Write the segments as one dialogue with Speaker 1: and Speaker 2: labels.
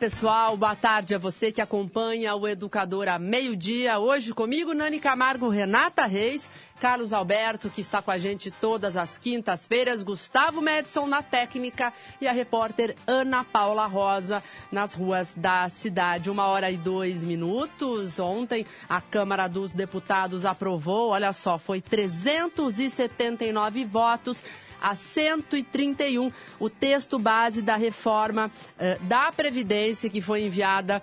Speaker 1: Pessoal. Boa tarde a você que acompanha o Educador a meio-dia. Hoje comigo, Nani Camargo, Renata Reis, Carlos Alberto, que está com a gente todas as quintas-feiras, Gustavo Madison na técnica e a repórter Ana Paula Rosa nas ruas da cidade. Uma hora e dois minutos. Ontem a Câmara dos Deputados aprovou, olha só, foi 379 votos a 131 o texto base da reforma eh, da Previdência que foi enviada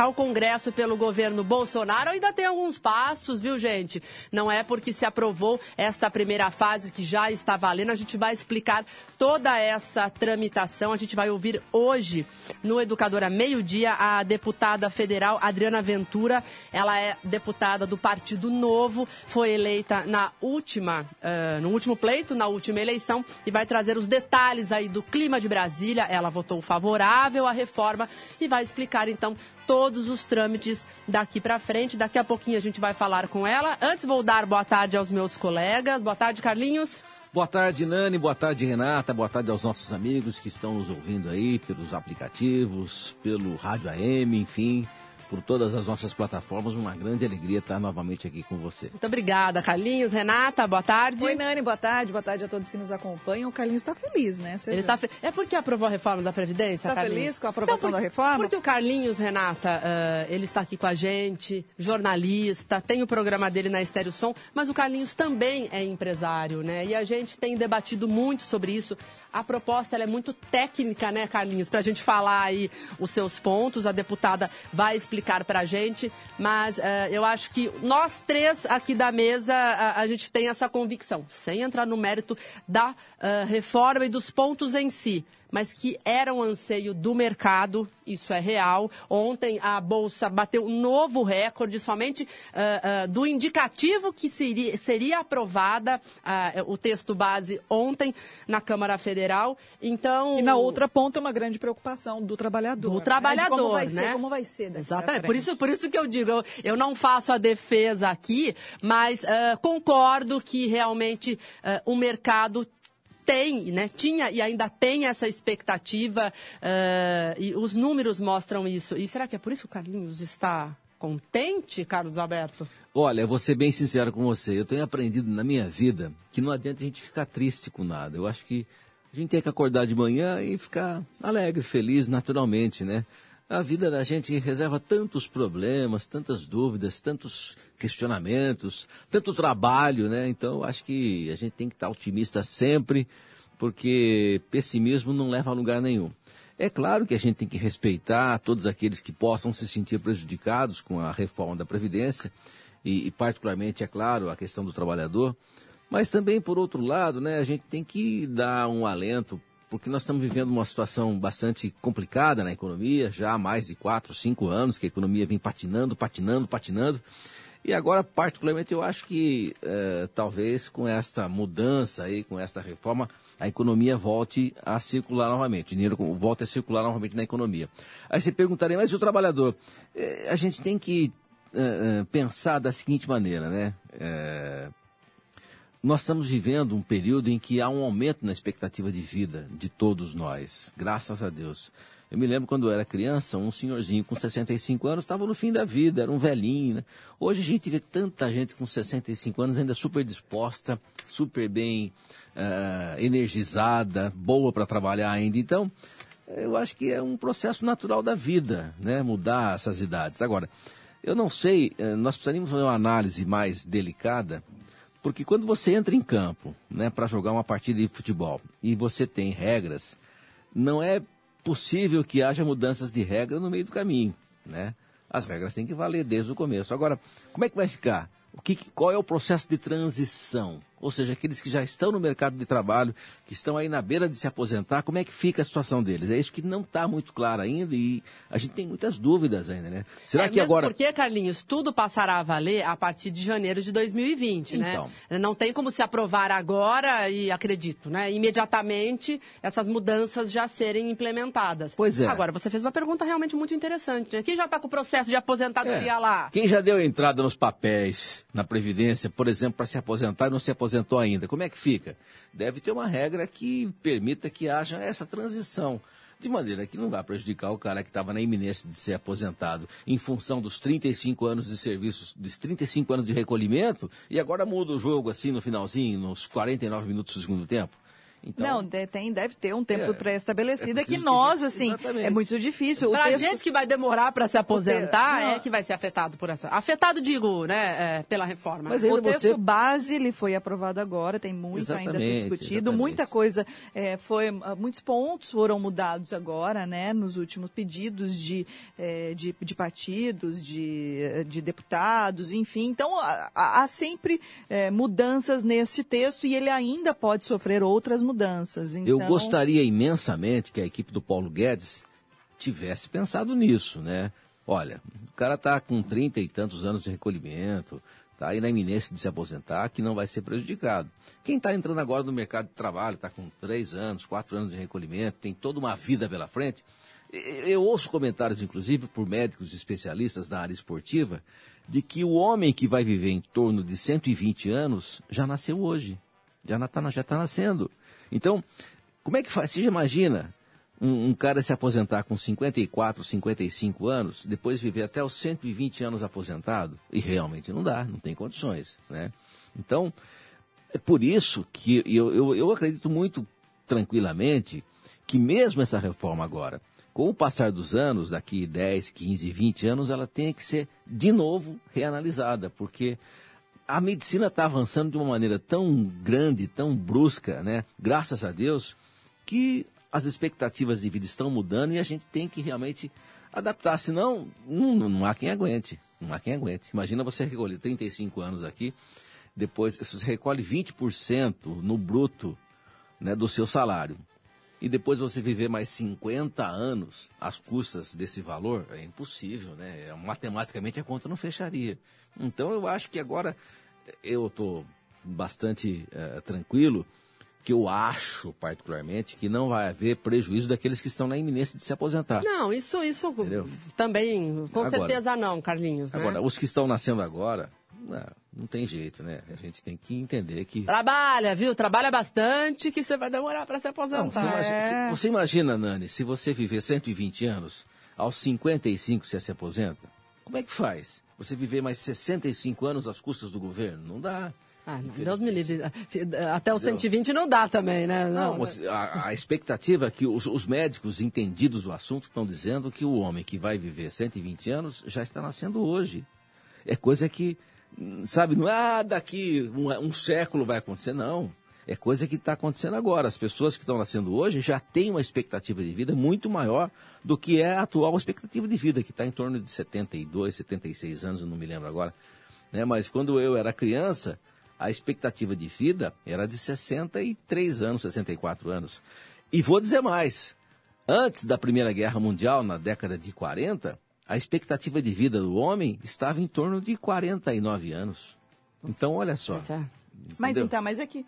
Speaker 1: ao Congresso pelo governo Bolsonaro. Ainda tem alguns passos, viu, gente? Não é porque se aprovou esta primeira fase que já está valendo. A gente vai explicar toda essa tramitação. A gente vai ouvir hoje no Educadora Meio-Dia a deputada federal Adriana Ventura. Ela é deputada do Partido Novo, foi eleita na última, uh, no último pleito, na última eleição, e vai trazer os detalhes aí do clima de Brasília. Ela votou favorável à reforma e vai explicar então todos os trâmites daqui para frente. Daqui a pouquinho a gente vai falar com ela. Antes vou dar boa tarde aos meus colegas. Boa tarde, Carlinhos.
Speaker 2: Boa tarde, Nani. Boa tarde, Renata. Boa tarde aos nossos amigos que estão nos ouvindo aí pelos aplicativos, pelo rádio AM, enfim por todas as nossas plataformas. Uma grande alegria estar novamente aqui com você.
Speaker 1: Muito obrigada, Carlinhos. Renata, boa tarde.
Speaker 3: Oi, Nani, boa tarde. Boa tarde a todos que nos acompanham. O Carlinhos está feliz, né?
Speaker 1: Você Ele tá fe... É porque aprovou a reforma da Previdência,
Speaker 3: Está feliz com a aprovação da reforma?
Speaker 1: Porque o Carlinhos, Renata, uh, ele está aqui com a gente, jornalista, tem o programa dele na Estéreo Som, mas o Carlinhos também é empresário, né? E a gente tem debatido muito sobre isso. A proposta é muito técnica, né, Carlinhos? Para a gente falar aí os seus pontos. A deputada vai explicar para a gente. Mas uh, eu acho que nós três aqui da mesa, a, a, gente tem essa convicção, sem entrar no mérito da uh, reforma e dos pontos em si mas que era um anseio do mercado, isso é real. Ontem a Bolsa bateu um novo recorde, somente uh, uh, do indicativo que seria, seria aprovada uh, o texto base ontem na Câmara Federal. Então.
Speaker 3: E na outra ponta, uma grande preocupação do trabalhador.
Speaker 1: Do né? trabalhador,
Speaker 3: como vai
Speaker 1: né?
Speaker 3: Ser, como vai ser
Speaker 1: Exatamente. Por isso, por isso que eu digo, eu, eu não faço a defesa aqui, mas concordo que realmente o mercado tem, né, tinha e ainda tem essa expectativa uh, e os números mostram isso. E será que é por isso que o Carlinhos está contente, Carlos Alberto?
Speaker 2: Olha, vou ser bem sincero com você. Eu tenho aprendido na minha vida que não adianta a gente ficar triste com nada. Eu acho que a gente tem que acordar de manhã e ficar alegre, feliz, naturalmente, né? A vida da gente reserva tantos problemas, tantas dúvidas, tantos questionamentos, tanto trabalho, né? Então, acho que a gente tem que estar otimista sempre, porque pessimismo não leva a lugar nenhum. É claro que a gente tem que respeitar todos aqueles que possam se sentir prejudicados com a reforma da Previdência, e, e particularmente, é claro, a questão do trabalhador, mas também, por outro lado, né, a gente tem que dar um alento porque nós estamos vivendo uma situação bastante complicada na economia, já há mais de quatro, cinco anos que a economia vem patinando, patinando, patinando. E agora, particularmente, eu acho que eh, talvez com essa mudança aí, com essa reforma, a economia volte a circular novamente, o dinheiro volte a circular novamente na economia. Aí você perguntaria, mas e o trabalhador? Eh, a gente tem que eh, pensar da seguinte maneira, né? Nós estamos vivendo um período em que há um aumento na expectativa de vida de todos nós, graças a Deus. Eu me lembro quando eu era criança, um senhorzinho com 65 anos estava no fim da vida, era um velhinho. Né? Hoje a gente vê tanta gente com 65 anos ainda super disposta, super bem uh, energizada, boa para trabalhar ainda. Então, eu acho que é um processo natural da vida, né? Mudar essas idades. Agora, eu não sei, eh, nós precisaríamos fazer uma análise mais delicada Porque quando você entra em campo, né, para jogar uma partida de futebol e você tem regras, não é possível que haja mudanças de regra no meio do caminho, né? As regras têm que valer desde o começo. Agora, como é que vai ficar? O que, qual é o processo de transição? Ou seja, aqueles que já estão no mercado de trabalho, que estão aí na beira de se aposentar, como é que fica a situação deles? É isso que não está muito claro ainda e a gente tem muitas dúvidas ainda, né?
Speaker 1: Será é, que agora. Porque, Carlinhos, tudo passará a valer a partir de janeiro de 2020, né? então. né? Não tem como se aprovar agora e acredito, né? Imediatamente essas mudanças já serem implementadas.
Speaker 2: Pois é.
Speaker 1: Agora, você fez uma pergunta realmente muito interessante, né? Quem já está com o processo de aposentadoria é. lá?
Speaker 2: Quem já deu entrada nos papéis na Previdência, por exemplo, para se aposentar e não se aposentar aposentou ainda. Como é que fica? Deve ter uma regra que permita que haja essa transição. De maneira que não vai prejudicar o cara que estava na iminência de ser aposentado em função dos 35 anos de serviços, dos 35 anos de recolhimento, e agora muda o jogo assim no finalzinho, nos 49 minutos do segundo tempo.
Speaker 3: Então, não, tem, deve ter um tempo é, pré-estabelecido é que nós, assim, exatamente. é muito difícil.
Speaker 1: Para a texto... gente que vai demorar para se aposentar, é que vai ser afetado por essa. Afetado, digo, né, é, pela reforma.
Speaker 3: Mas o texto você... base ele foi aprovado agora, tem muito exatamente, ainda a ser discutido, exatamente. muita coisa é, foi, ah, muitos pontos foram mudados agora, né, nos últimos pedidos de, é, de, de, partidos, de, de deputados, enfim. Então, há, há sempre é, mudanças nesse texto e ele ainda pode sofrer outras mudanças mudanças.
Speaker 2: Então... Eu gostaria imensamente que a equipe do Paulo Guedes tivesse pensado nisso, né? Olha, o cara está com trinta e tantos anos de recolhimento, está aí na iminência de se aposentar, que não vai ser prejudicado. Quem está entrando agora no mercado de trabalho, está com três anos, quatro anos de recolhimento, tem toda uma vida pela frente. Eu ouço comentários, inclusive, por médicos especialistas da área esportiva, de que o homem que vai viver em torno de 120 anos já nasceu hoje. Já está já tá nascendo. Então, como é que faz? Você imagina um, um, cara se aposentar com 54, 55 anos, depois viver até os 120 anos aposentado? E realmente não dá, não tem condições, né? Então, é por isso que eu, eu, eu acredito muito tranquilamente que mesmo essa reforma agora, com o passar dos anos, daqui 10, 15, 20 anos, ela tem que ser de novo reanalisada, porque a medicina está avançando de uma maneira tão grande, tão brusca, né? Graças a Deus, que as expectativas de vida estão mudando e a gente tem que realmente adaptar, senão não, não há quem aguente. Não há quem aguente. Imagina você recolher 35 anos aqui, depois você recolhe 20% no bruto né, do seu salário. E depois você viver mais 50 anos às custas desse valor, é impossível, né? Matematicamente a conta não fecharia. Então eu acho que agora eu estou bastante uh, tranquilo que eu acho, particularmente, que não vai haver prejuízo daqueles que estão na iminência de se aposentar.
Speaker 1: Não, isso, isso também, com agora, certeza não, Carlinhos.
Speaker 2: Né? Agora, os que estão nascendo agora, não, não, tem jeito, né? A gente tem que entender que.
Speaker 1: Trabalha, viu? Trabalha bastante que você vai demorar para se aposentar. Não,
Speaker 2: você, imagina, é... você imagina, Nani, se você viver 120 anos, aos 55 você se aposenta, como é que faz? Você viver mais 65 anos às custas do governo? Não dá.
Speaker 1: Ah, Deus me livre. Até os 120 não dá também, né?
Speaker 2: Não, não a, a, expectativa é que os, os, médicos entendidos do assunto estão dizendo que o homem que vai viver 120 anos já está nascendo hoje. É coisa que, sabe, não é ah, daqui um, um século vai acontecer, não. É coisa que está acontecendo agora. As pessoas que estão nascendo hoje já têm uma expectativa de vida muito maior do que é a atual expectativa de vida, que está em torno de 72, 76 anos, eu não me lembro agora. Né? Mas quando eu era criança, a expectativa de vida era de 63 anos, 64 anos. E vou dizer mais: antes da Primeira Guerra Mundial, na década de 40, a expectativa de vida do homem estava em torno de 49 anos. Então, olha só.
Speaker 3: É. Mas então, mas é que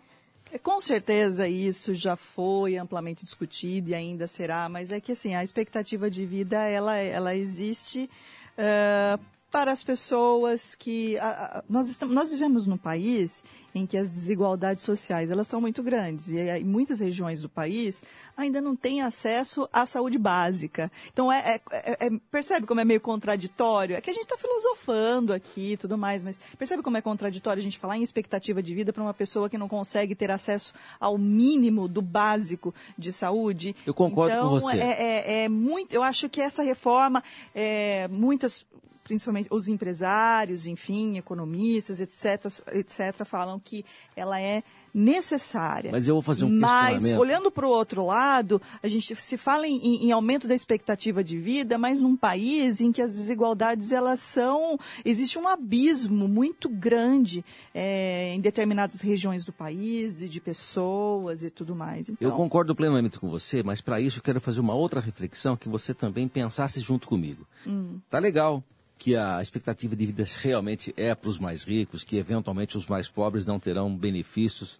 Speaker 3: é, com certeza isso já foi amplamente discutido e ainda será, mas é que assim, a expectativa de vida ela, ela existe uh, para as pessoas que a, a, nós estamos nós vivemos num país em que as desigualdades sociais elas são muito grandes e, e muitas regiões do país ainda não têm acesso à saúde básica. Então é, é, é, é percebe como é meio contraditório? É que a gente está filosofando aqui e tudo mais mas percebe como é contraditório a gente falar em expectativa de vida para uma pessoa que não consegue ter acesso ao mínimo do básico de saúde?
Speaker 2: Eu concordo
Speaker 3: então,
Speaker 2: com você.
Speaker 3: é, é, é muito eu acho que essa reforma é, muitas principalmente os empresários, enfim, economistas, etc., etc., falam que ela é necessária.
Speaker 2: Mas eu vou fazer um
Speaker 3: Mas, olhando para o outro lado, a gente se fala em, em, aumento da expectativa de vida, mas num país em que as desigualdades, elas são... Existe um abismo muito grande é, em determinadas regiões do país, e de pessoas e tudo mais.
Speaker 2: Então... Eu concordo plenamente com você, mas para isso eu quero fazer uma outra reflexão que você também pensasse junto comigo. Hum. Tá legal que a expectativa de vida realmente é para os mais ricos, que eventualmente os mais pobres não terão benefícios.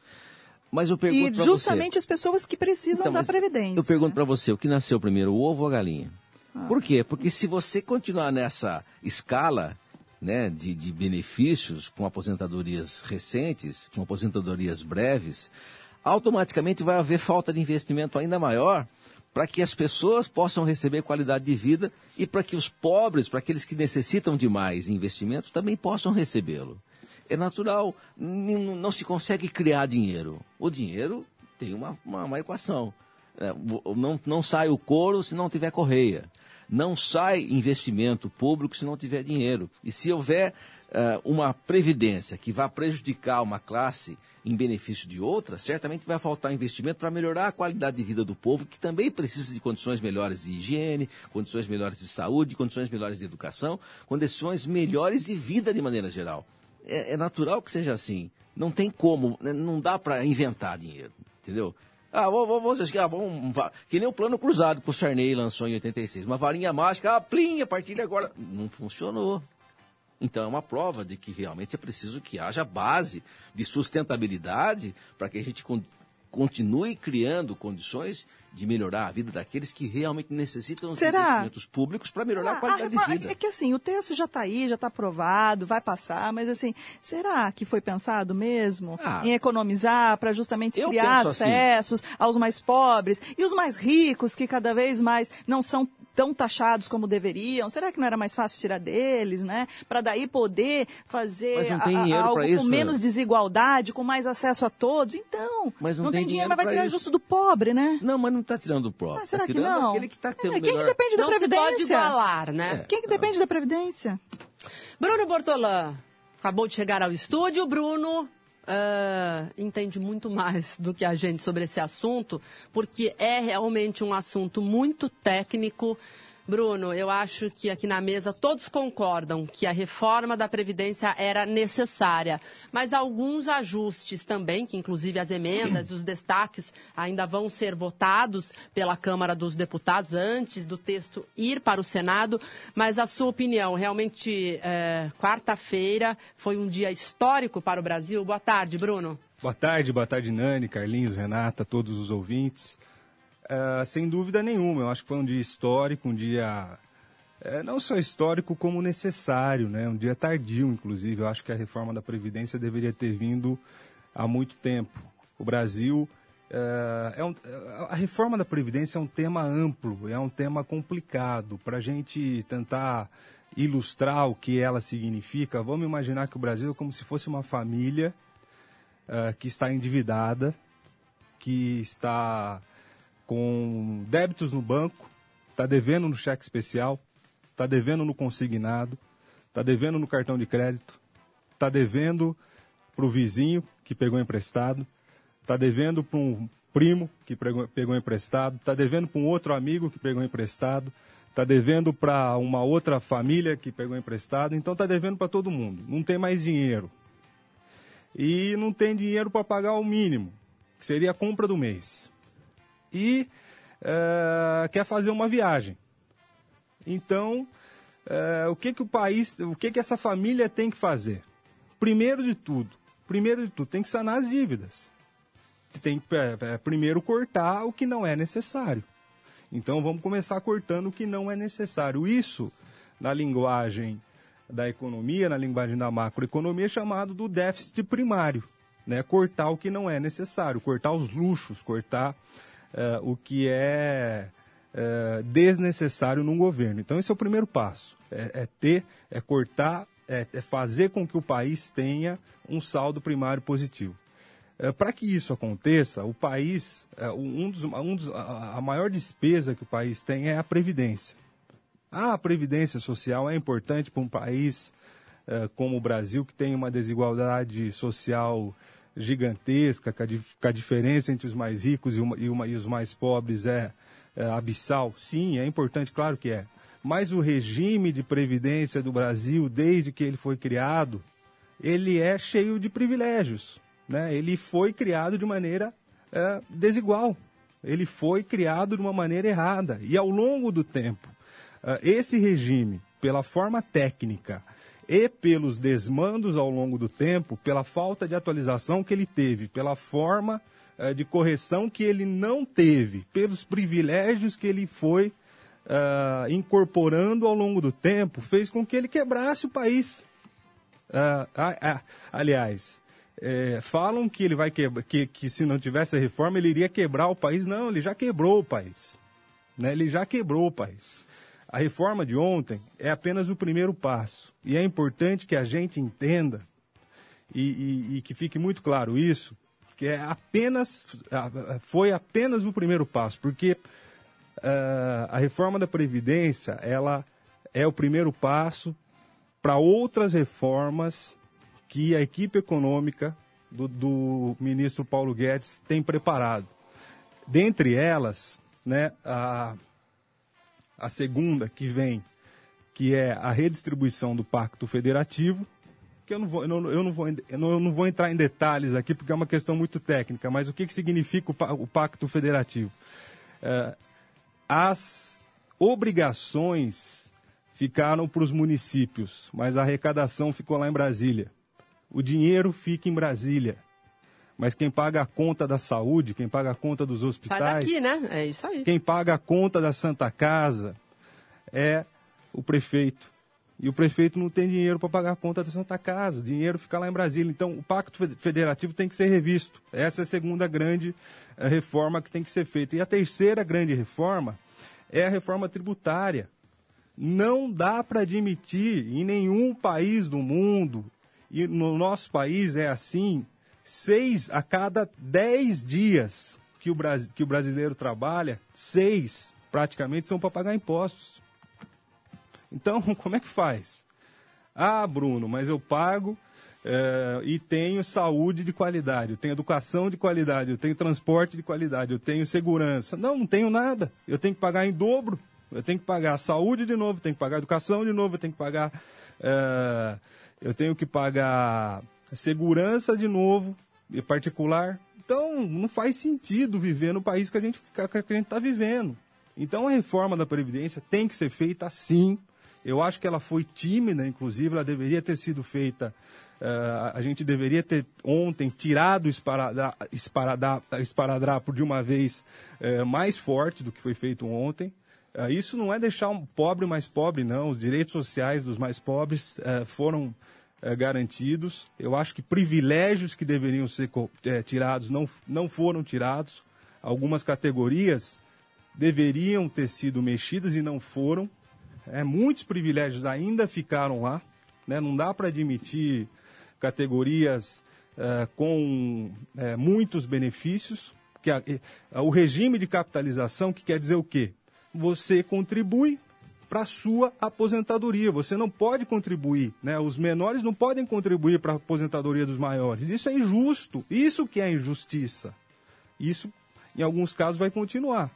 Speaker 2: Mas eu pergunto
Speaker 3: E justamente as pessoas que precisam então, da Previdência.
Speaker 2: Eu pergunto né? para você, o que nasceu primeiro, o ovo ou a galinha? Ah. Por quê? Porque se você continuar nessa escala né, de, de benefícios com aposentadorias recentes, com aposentadorias breves, automaticamente vai haver falta de investimento ainda maior para que as pessoas possam receber qualidade de vida e para que os pobres, para aqueles que necessitam de mais investimentos, também possam recebê-lo. É natural, não se consegue criar dinheiro. O dinheiro tem uma, uma, uma equação. É, não, não sai o couro se não tiver correia. Não sai investimento público se não tiver dinheiro. E se houver uh, uma previdência que vá prejudicar uma classe em benefício de outra, certamente vai faltar investimento para melhorar a qualidade de vida do povo, que também precisa de condições melhores de higiene, condições melhores de saúde, condições melhores de educação, condições melhores de vida de maneira geral. É, é natural que seja assim. Não tem como, né, não dá para inventar dinheiro, entendeu? Ah, vamos, ah, vamos, que nem o plano cruzado que o Sarney lançou em 86. Uma varinha mágica, ah, plim, a partir de agora. Não funcionou. Então é uma prova de que realmente é preciso que haja base de sustentabilidade para que a gente continue criando condições de melhorar a vida daqueles que realmente necessitam dos investimentos públicos para melhorar será? a qualidade a de vida.
Speaker 3: É que assim, o texto já está aí, já está aprovado, vai passar, mas assim, será que foi pensado mesmo ah, em economizar para justamente criar assim. acessos assim. aos mais pobres e os mais ricos que cada vez mais não são tão taxados como deveriam? Será que não era mais fácil tirar deles, né? Para daí poder fazer a, algo com isso, menos né? desigualdade, com mais acesso a todos? Então,
Speaker 2: mas não, não tem, tem dinheiro,
Speaker 3: mas vai tirar isso. justo do pobre, né?
Speaker 2: Não, mas não está tirando do pobre. Ah,
Speaker 3: será
Speaker 2: tá
Speaker 3: que não?
Speaker 2: aquele que está tendo é,
Speaker 3: Quem
Speaker 2: melhor...
Speaker 3: que depende da
Speaker 1: não
Speaker 3: Previdência?
Speaker 1: Pode igualar, né?
Speaker 3: É, quem que depende da Previdência?
Speaker 1: Bruno Bortolã, acabou de chegar ao estúdio. Bruno, Uh, entende muito mais do que a gente sobre esse assunto, porque é realmente um assunto muito técnico. Bruno, eu acho que aqui na mesa todos concordam que a reforma da Previdência era necessária, mas alguns ajustes também, que inclusive as emendas e os destaques ainda vão ser votados pela Câmara dos Deputados antes do texto ir para o Senado. Mas a sua opinião, realmente, é, quarta-feira foi um dia histórico para o Brasil. Boa tarde, Bruno.
Speaker 4: Boa tarde, boa tarde, Nani, Carlinhos, Renata, todos os ouvintes. Uh, sem dúvida nenhuma, eu acho que foi um dia histórico, um dia é, não só histórico como necessário, né? um dia tardio, inclusive. Eu acho que a reforma da Previdência deveria ter vindo há muito tempo. O Brasil. Uh, é um, a reforma da Previdência é um tema amplo, é um tema complicado. Para a gente tentar ilustrar o que ela significa, vamos imaginar que o Brasil é como se fosse uma família uh, que está endividada, que está com débitos no banco, está devendo no cheque especial, está devendo no consignado, está devendo no cartão de crédito, está devendo para o vizinho que pegou emprestado, está devendo para um primo que pegou, emprestado, está devendo para um outro amigo que pegou emprestado, está devendo para uma outra família que pegou emprestado, então está devendo para todo mundo. Não tem mais dinheiro. E não tem dinheiro para pagar o mínimo, que seria a compra do mês e uh, quer fazer uma viagem. Então, uh, o que que o país, o que que essa família tem que fazer? Primeiro de tudo, primeiro de tudo, tem que sanar as dívidas. Tem que é, primeiro cortar o que não é necessário. Então vamos começar cortando o que não é necessário. Isso, na linguagem da economia, na linguagem da macroeconomia, é chamado do déficit primário. Né? Cortar o que não é necessário, cortar os luxos, cortar uh, o que é uh, desnecessário num governo. Então, esse é o primeiro passo: é, é ter, é cortar, é, é, fazer com que o país tenha um saldo primário positivo. Uh, Para que isso aconteça, o país, um dos, um dos, a maior despesa que o país tem é a previdência. Ah, a previdência social é importante para um país como o Brasil, que tem uma desigualdade social gigantesca, que a, que a diferença entre os mais ricos e, uma, e, uma, e os mais pobres é, é abissal. Sim, é importante, claro que é. Mas o regime de previdência do Brasil, desde que ele foi criado, ele é cheio de privilégios. Né? Ele foi criado de maneira é, desigual. Ele foi criado de uma maneira errada. E ao longo do tempo, é, esse regime, pela forma técnica e pelos desmandos ao longo do tempo, pela falta de atualização que ele teve, pela forma é, de correção que ele não teve, pelos privilégios que ele foi uh, incorporando ao longo do tempo, fez com que ele quebrasse o país. Uh, uh, aliás, é, falam que ele vai quebrar, que, que se não tivesse a reforma ele iria quebrar o país. Não, ele já quebrou o país. Né? Ele já quebrou o país. A reforma de ontem é apenas o primeiro passo. E é importante que a gente entenda e, e, e que fique muito claro isso, que é apenas foi apenas o primeiro passo, porque uh, a reforma da previdência ela é o primeiro passo para outras reformas que a equipe econômica do, do, ministro Paulo Guedes tem preparado. Dentre elas, né, a, a segunda que vem, que é a redistribuição do Pacto Federativo, que eu não vou, eu não, eu não vou, eu não, eu não vou entrar em detalhes aqui, porque é uma questão muito técnica, mas o que, que significa o, o Pacto Federativo? É, as obrigações ficaram para os municípios, mas a arrecadação ficou lá em Brasília. O dinheiro fica em Brasília. Mas quem paga a conta da saúde, quem paga a conta dos hospitais. Sai
Speaker 1: daqui, né? É isso aí.
Speaker 4: Quem paga a conta da Santa Casa é o prefeito. E o prefeito não tem dinheiro para pagar a conta da Santa Casa. O dinheiro fica lá em Brasília. Então, o Pacto Federativo tem que ser revisto. Essa é a segunda grande eh, reforma que tem que ser feita. E a terceira grande reforma é a reforma tributária. Não dá para admitir em nenhum país do mundo, e no nosso país é assim, seis a cada dez dias que o, que o brasileiro trabalha, seis praticamente são para pagar impostos. Então, como é que faz? Ah, Bruno, mas eu pago é, e tenho saúde de qualidade, eu tenho educação de qualidade, eu tenho transporte de qualidade, eu tenho segurança. Não, não tenho nada. Eu tenho que pagar em dobro. Eu tenho que pagar saúde de novo, tenho que pagar educação de novo, eu tenho que pagar. É, eu tenho que pagar segurança de novo, particular. Então, não faz sentido viver no país que a gente está vivendo. Então, a reforma da Previdência tem que ser feita assim. Eu acho que ela foi tímida, inclusive, ela deveria ter sido feita Uh, a gente deveria ter ontem tirado o esparadrapo de uma vez uh, mais forte do que foi feito ontem. Uh, isso não é deixar um pobre mais pobre, não. Os direitos sociais dos mais pobres foram garantidos. Eu acho que privilégios que deveriam ser tirados não, não foram tirados. Algumas categorias deveriam ter sido mexidas e não foram. É, muitos privilégios ainda ficaram lá. Né? Não dá para admitir categorias uh, com uh, muitos benefícios. Que a, o regime de capitalização, que quer dizer o quê? Você contribui para a sua aposentadoria. Você não pode contribuir, né? Os menores não podem contribuir para a aposentadoria dos maiores. Isso é injusto. Isso que é injustiça. Isso, em alguns casos, vai continuar.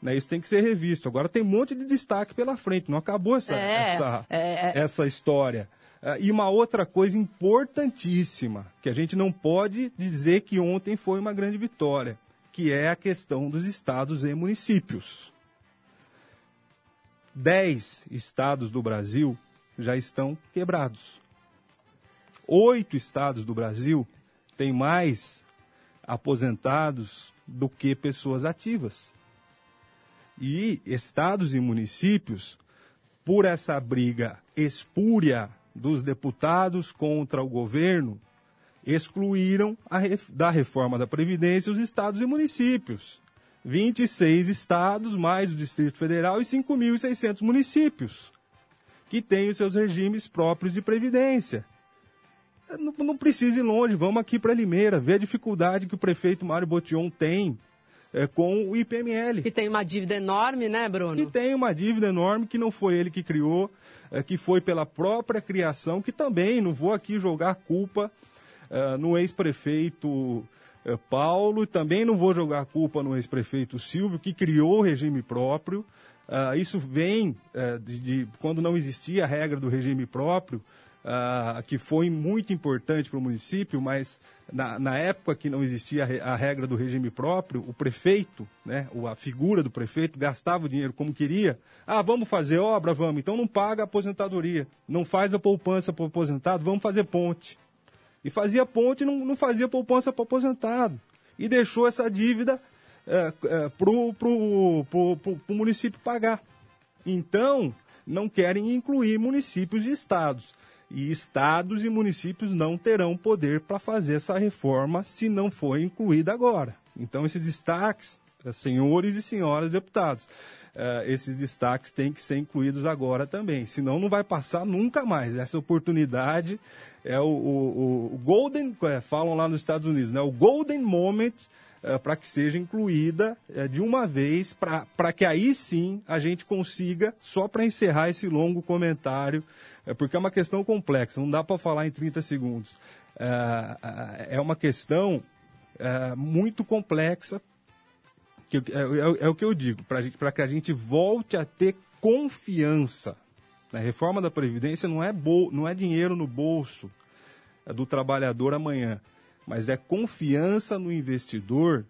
Speaker 4: Né? Isso tem que ser revisto. Agora tem um monte de destaque pela frente. Não acabou essa, é, essa, é, é. essa história. Uh, e uma outra coisa importantíssima, que a gente não pode dizer que ontem foi uma grande vitória, que é a questão dos estados e municípios. Dez estados do Brasil já estão quebrados. Oito estados do Brasil têm mais aposentados do que pessoas ativas. E estados e municípios, por essa briga espúria dos deputados contra o governo excluíram ref, da reforma da Previdência os estados e municípios. 26 estados, mais o Distrito Federal e 5.600 municípios, que têm os seus regimes próprios de previdência. Não, não precisa ir longe, vamos aqui para Limeira, ver a dificuldade que o prefeito Mário Botion tem é, com o IPML.
Speaker 1: Que tem uma dívida enorme, né, Bruno?
Speaker 4: Que tem uma dívida enorme que não foi ele que criou, é, que foi pela própria criação, que também não vou aqui jogar culpa é, no ex-prefeito Paulo, também não vou jogar culpa no ex-prefeito Silvio, que criou o regime próprio. Uh, isso vem uh, de, de, quando não existia a regra do regime próprio, uh, que foi muito importante para o município, mas na, na, época que não existia a regra do regime próprio, o prefeito, né, a figura do prefeito, gastava o dinheiro como queria. Ah, vamos fazer obra? Vamos. Então não paga a aposentadoria, não faz a poupança para o aposentado, vamos fazer ponte. E fazia ponte e não, não fazia poupança para aposentado. E deixou essa dívida é, é, para o município pagar. Então, não querem incluir municípios e estados. E estados e municípios não terão poder para fazer essa reforma se não for incluída agora. Então, esses destaques, é, senhores e senhoras deputados, uh, esses destaques têm que ser incluídos agora também. Senão, não vai passar nunca mais. Essa oportunidade é o, o, o golden, é, falam lá nos Estados Unidos, né? o golden moment uh, para que seja incluída uh, de uma vez, para que aí sim a gente consiga, só para encerrar esse longo comentário, é porque é uma questão complexa, não dá para falar em 30 segundos. Uh, é uma questão uh, muito complexa, que é, é, é, o que eu digo, para que a gente volte a ter confiança. A reforma da Previdência não é, não é dinheiro no bolso do trabalhador amanhã, mas é confiança no investidor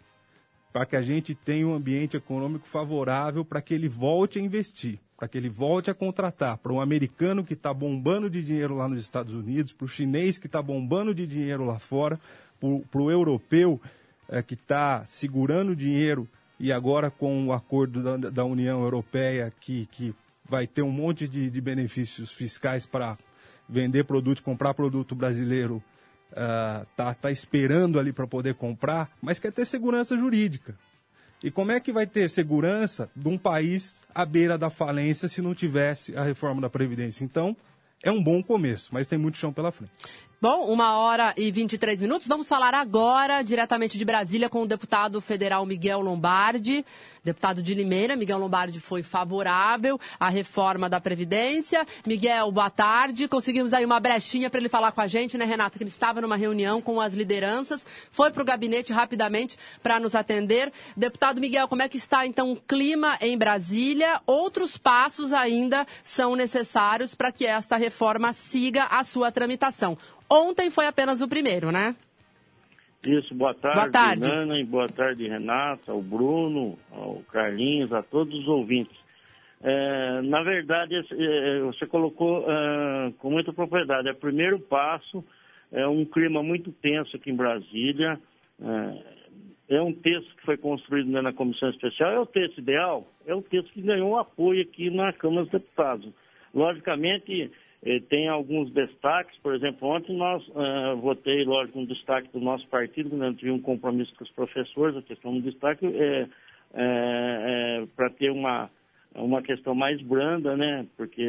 Speaker 4: para que a gente tenha um ambiente econômico favorável para que ele volte a investir para que ele volte a contratar, para um americano que está bombando de dinheiro lá nos Estados Unidos, para o chinês que está bombando de dinheiro lá fora, para o europeu é, que está segurando dinheiro e agora com o acordo da, da União Europeia que, que vai ter um monte de, de benefícios fiscais para vender produto, comprar produto brasileiro, uh, tá, tá esperando ali para poder comprar, mas quer ter segurança jurídica. E como é que vai ter segurança de um país à beira da falência se não tivesse a reforma da Previdência? Então, é um bom começo, mas tem muito chão pela frente.
Speaker 1: Bom, uma hora e 23 minutos. Vamos falar agora, diretamente de Brasília, com o deputado federal Miguel Lombardi. Deputado de Limeira, Miguel Lombardi foi favorável à reforma da Previdência. Miguel, boa tarde. Conseguimos aí uma brechinha para ele falar com a gente, né, Renata? Que ele estava numa reunião com as lideranças, foi para o gabinete rapidamente para nos atender. Deputado Miguel, como é que está então o clima em Brasília? Outros passos ainda são necessários para que esta reforma siga a sua tramitação. Ontem foi apenas o primeiro, né?
Speaker 5: Isso, boa tarde, boa tarde. Nana, e boa tarde, Renata, ao Bruno, ao Carlinhos, a todos os ouvintes. É, na verdade, é, você colocou é, com muita propriedade. É o primeiro passo, é um clima muito tenso aqui em Brasília. É, é um texto que foi construído né, na comissão especial. É o texto ideal? É o texto que ganhou apoio aqui na Câmara dos Deputados. Logicamente, tem alguns destaques, por exemplo, ontem nós uh, votei, lógico, um destaque do nosso partido, né, tive um compromisso com os professores, a questão do destaque é, é, é para ter uma, uma questão mais branda, né, porque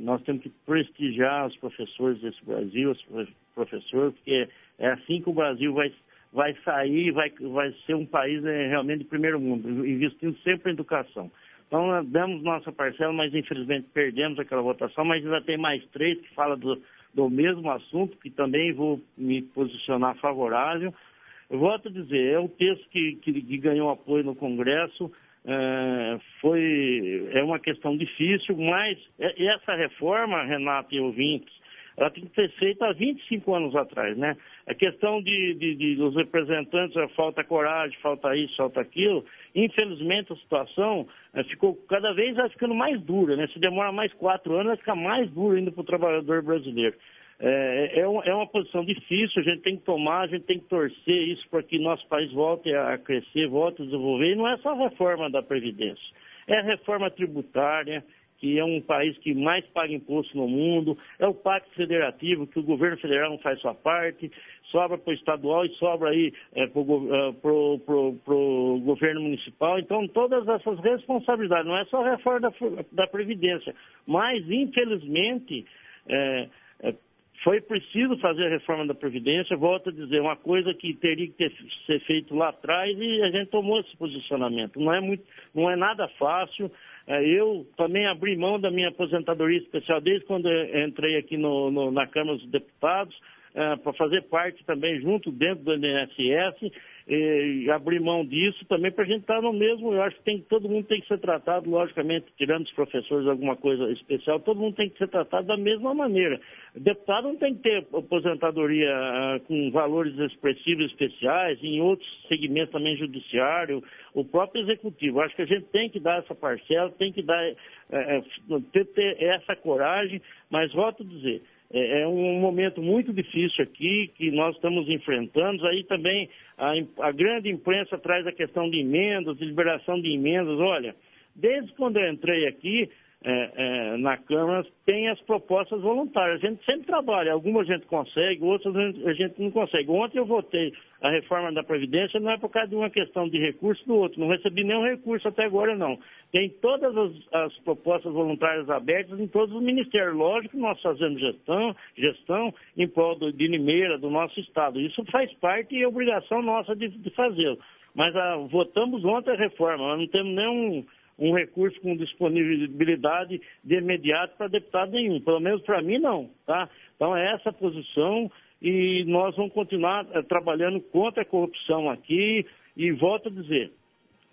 Speaker 5: nós temos que prestigiar os professores desse Brasil, os professores, porque é assim que o Brasil vai, vai sair, vai, vai ser um país realmente de primeiro mundo, investindo sempre em educação. Então, demos nossa parcela, mas infelizmente perdemos aquela votação, mas ainda tem mais três que falam do, do mesmo assunto, que também vou me posicionar favorável. Eu volto a dizer, é um texto que, que, que ganhou apoio no Congresso, é, foi, é uma questão difícil, mas é, essa reforma, Renato e ouvintes, ela tem que ser feita há 25 anos atrás, né? A questão de, de, de dos representantes, falta coragem, falta isso, falta aquilo. Infelizmente, a situação é, ficou cada vez vai ficando mais dura, né? Se demora mais quatro anos, vai ficar mais duro ainda para o trabalhador brasileiro. É, é, uma, é, uma posição difícil, a gente tem que tomar, a gente tem que torcer isso para que nosso país volte a crescer, volte a desenvolver. E não é só a reforma da Previdência, é a reforma tributária, que é um país que mais paga imposto no mundo, é o pacto federativo, que o governo federal não faz sua parte, sobra para o estadual e sobra aí é, para o é, governo municipal. Então, todas essas responsabilidades, não é só a reforma da, da Previdência, mas, infelizmente, é, é, foi preciso fazer a reforma da Previdência, volto a dizer, uma coisa que teria que ter, ser feito lá atrás e a gente tomou esse posicionamento. Não é, muito, não é nada fácil. É, eu também abri mão da minha aposentadoria especial desde quando entrei aqui no, no, na Câmara dos Deputados uh, para fazer parte também junto dentro do INSS e abrir mão disso também para a gente estar tá no mesmo. Eu acho que tem, todo mundo tem que ser tratado, logicamente, tirando os professores alguma coisa especial, todo mundo tem que ser tratado da mesma maneira. Deputado não tem que ter aposentadoria uh, com valores expressivos especiais, em outros segmentos também judiciário, o próprio executivo. Acho que a gente tem que dar essa parcela, tem que dar, uh, ter, ter essa coragem, mas volto a dizer, é, é um momento muito difícil aqui que nós estamos enfrentando. Aí também a, a grande imprensa traz a questão de emendas, de liberação de emendas. Olha, desde quando eu entrei aqui, é, é, na Câmara tem as propostas voluntárias. A gente sempre trabalha, algumas a gente consegue, outras a gente não consegue. Ontem eu votei a reforma da Previdência, não é por causa de uma questão de recurso do outro, não recebi nenhum recurso até agora não. Tem todas as, as propostas voluntárias abertas em todos os ministérios. Lógico que nós fazemos gestão, gestão em prol do, de Limeira, do nosso Estado. Isso faz parte e é obrigação nossa de, de fazê-lo. Mas a, ah, votamos ontem a reforma, nós não temos nenhum um recurso com disponibilidade de imediato para deputado nenhum. Pelo menos para mim, não. Tá? Então, é essa a posição e nós vamos continuar é, trabalhando contra a corrupção aqui. E volto a dizer,